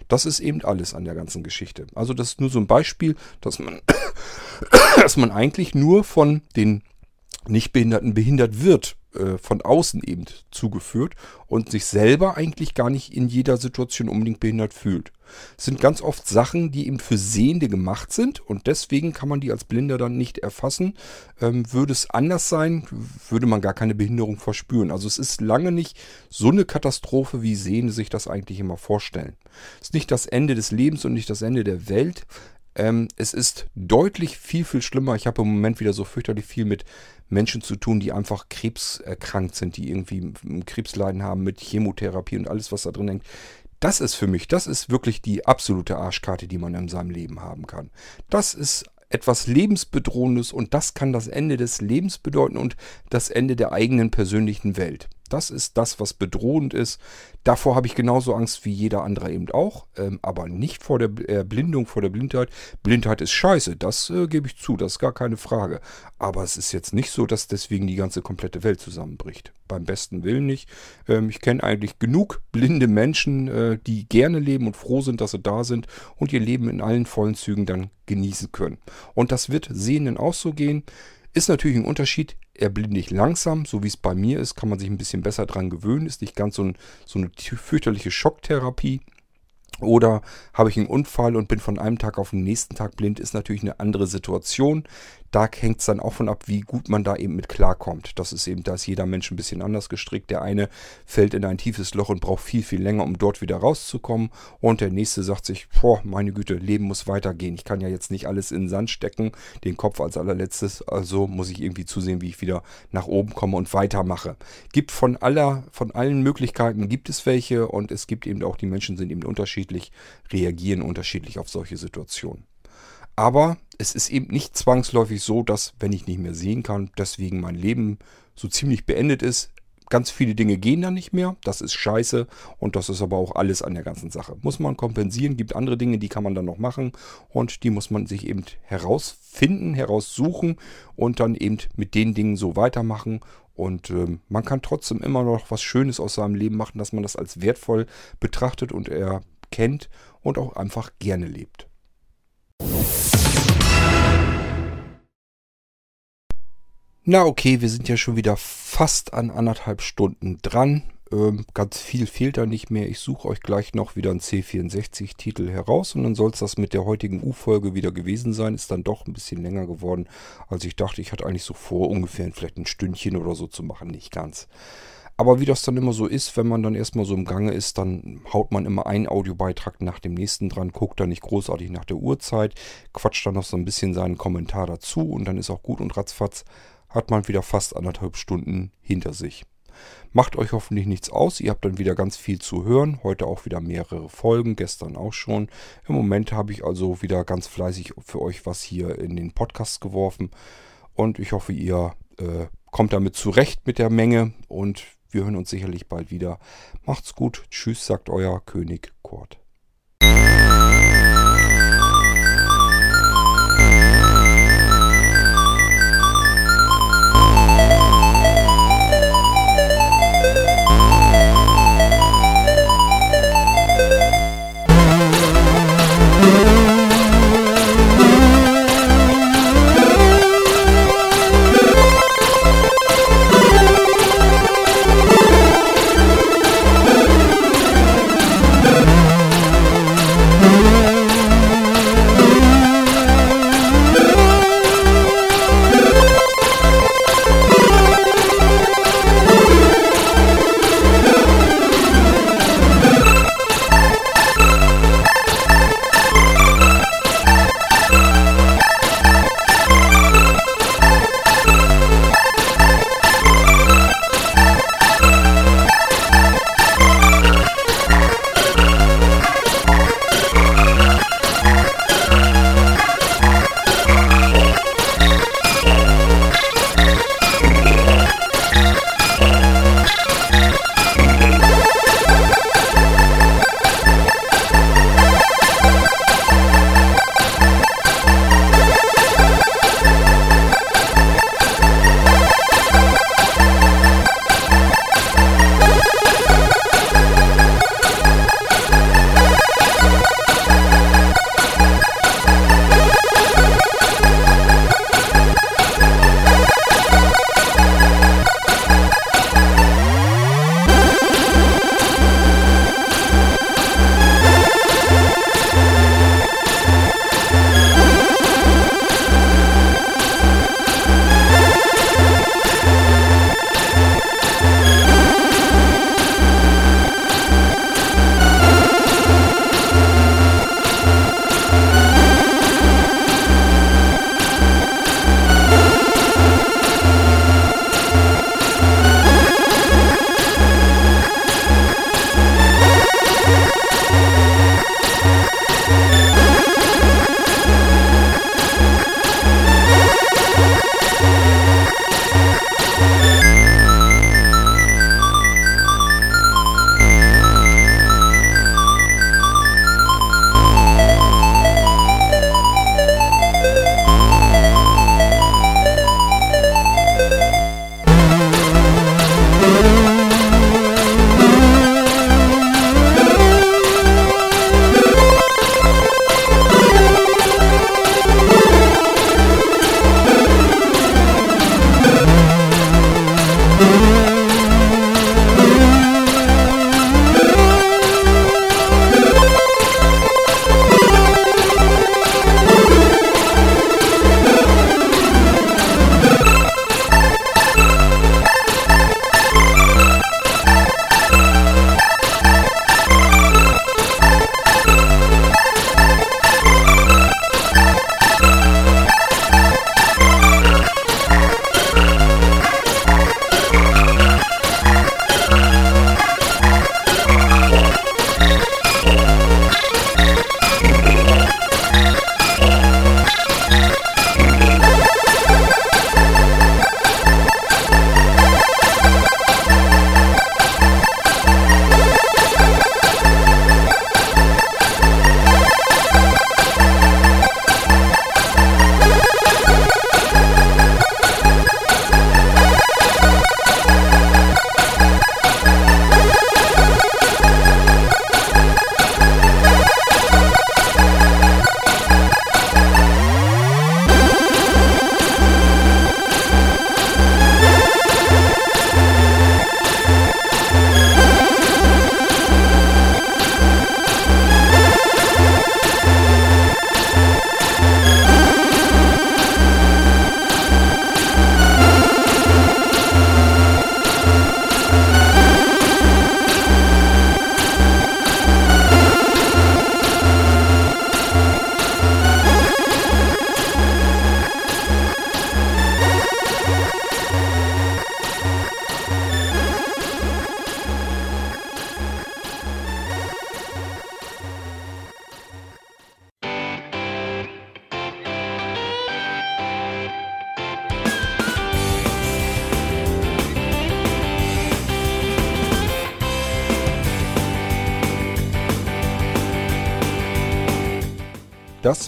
Das ist eben alles an der ganzen Geschichte. Also das ist nur so ein Beispiel, dass man, dass man eigentlich nur von den Nichtbehinderten behindert wird äh, von außen eben zugeführt und sich selber eigentlich gar nicht in jeder Situation unbedingt behindert fühlt. Es sind ganz oft Sachen, die eben für Sehende gemacht sind und deswegen kann man die als Blinder dann nicht erfassen. Ähm, würde es anders sein, würde man gar keine Behinderung verspüren. Also es ist lange nicht so eine Katastrophe, wie Sehende sich das eigentlich immer vorstellen. Es ist nicht das Ende des Lebens und nicht das Ende der Welt. Ähm, es ist deutlich viel, viel schlimmer. Ich habe im Moment wieder so fürchterlich viel mit Menschen zu tun, die einfach krebserkrankt sind, die irgendwie Krebsleiden haben mit Chemotherapie und alles, was da drin hängt. Das ist für mich, das ist wirklich die absolute Arschkarte, die man in seinem Leben haben kann. Das ist etwas Lebensbedrohendes und das kann das Ende des Lebens bedeuten und das Ende der eigenen persönlichen Welt. Das ist das, was bedrohend ist. Davor habe ich genauso Angst wie jeder andere eben auch, ähm, aber nicht vor der Erblindung, vor der Blindheit. Blindheit ist scheiße, das äh, gebe ich zu, das ist gar keine Frage. Aber es ist jetzt nicht so, dass deswegen die ganze komplette Welt zusammenbricht. Beim besten Willen nicht. Ähm, ich kenne eigentlich genug blinde Menschen, äh, die gerne leben und froh sind, dass sie da sind und ihr Leben in allen vollen Zügen dann genießen können. Und das wird Sehenden auch so gehen. Ist natürlich ein Unterschied. Erblinde ich langsam, so wie es bei mir ist, kann man sich ein bisschen besser dran gewöhnen. Ist nicht ganz so, ein, so eine fürchterliche Schocktherapie. Oder habe ich einen Unfall und bin von einem Tag auf den nächsten Tag blind, ist natürlich eine andere Situation. Da hängt es dann auch von ab, wie gut man da eben mit klarkommt. Das ist eben, da ist jeder Mensch ein bisschen anders gestrickt. Der eine fällt in ein tiefes Loch und braucht viel, viel länger, um dort wieder rauszukommen. Und der nächste sagt sich, boah, meine Güte, Leben muss weitergehen. Ich kann ja jetzt nicht alles in den Sand stecken, den Kopf als allerletztes. Also muss ich irgendwie zusehen, wie ich wieder nach oben komme und weitermache. Gibt von aller, von allen Möglichkeiten gibt es welche und es gibt eben auch, die Menschen sind eben unterschiedlich, reagieren unterschiedlich auf solche Situationen. Aber es ist eben nicht zwangsläufig so, dass, wenn ich nicht mehr sehen kann, deswegen mein Leben so ziemlich beendet ist. Ganz viele Dinge gehen dann nicht mehr. Das ist scheiße und das ist aber auch alles an der ganzen Sache. Muss man kompensieren, gibt andere Dinge, die kann man dann noch machen und die muss man sich eben herausfinden, heraussuchen und dann eben mit den Dingen so weitermachen. Und äh, man kann trotzdem immer noch was Schönes aus seinem Leben machen, dass man das als wertvoll betrachtet und erkennt und auch einfach gerne lebt. Na okay, wir sind ja schon wieder fast an anderthalb Stunden dran. Ähm, ganz viel fehlt da nicht mehr. Ich suche euch gleich noch wieder einen C64-Titel heraus und dann soll es das mit der heutigen U-Folge wieder gewesen sein. Ist dann doch ein bisschen länger geworden, als ich dachte. Ich hatte eigentlich so vor, ungefähr vielleicht ein Stündchen oder so zu machen. Nicht ganz. Aber wie das dann immer so ist, wenn man dann erstmal so im Gange ist, dann haut man immer einen Audiobeitrag nach dem nächsten dran, guckt dann nicht großartig nach der Uhrzeit, quatscht dann noch so ein bisschen seinen Kommentar dazu und dann ist auch gut und ratzfatz hat man wieder fast anderthalb Stunden hinter sich. Macht euch hoffentlich nichts aus. Ihr habt dann wieder ganz viel zu hören. Heute auch wieder mehrere Folgen, gestern auch schon. Im Moment habe ich also wieder ganz fleißig für euch was hier in den Podcast geworfen. Und ich hoffe, ihr äh, kommt damit zurecht mit der Menge. Und wir hören uns sicherlich bald wieder. Macht's gut. Tschüss, sagt euer König Kurt.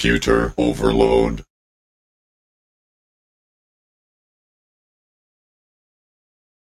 Computer overload.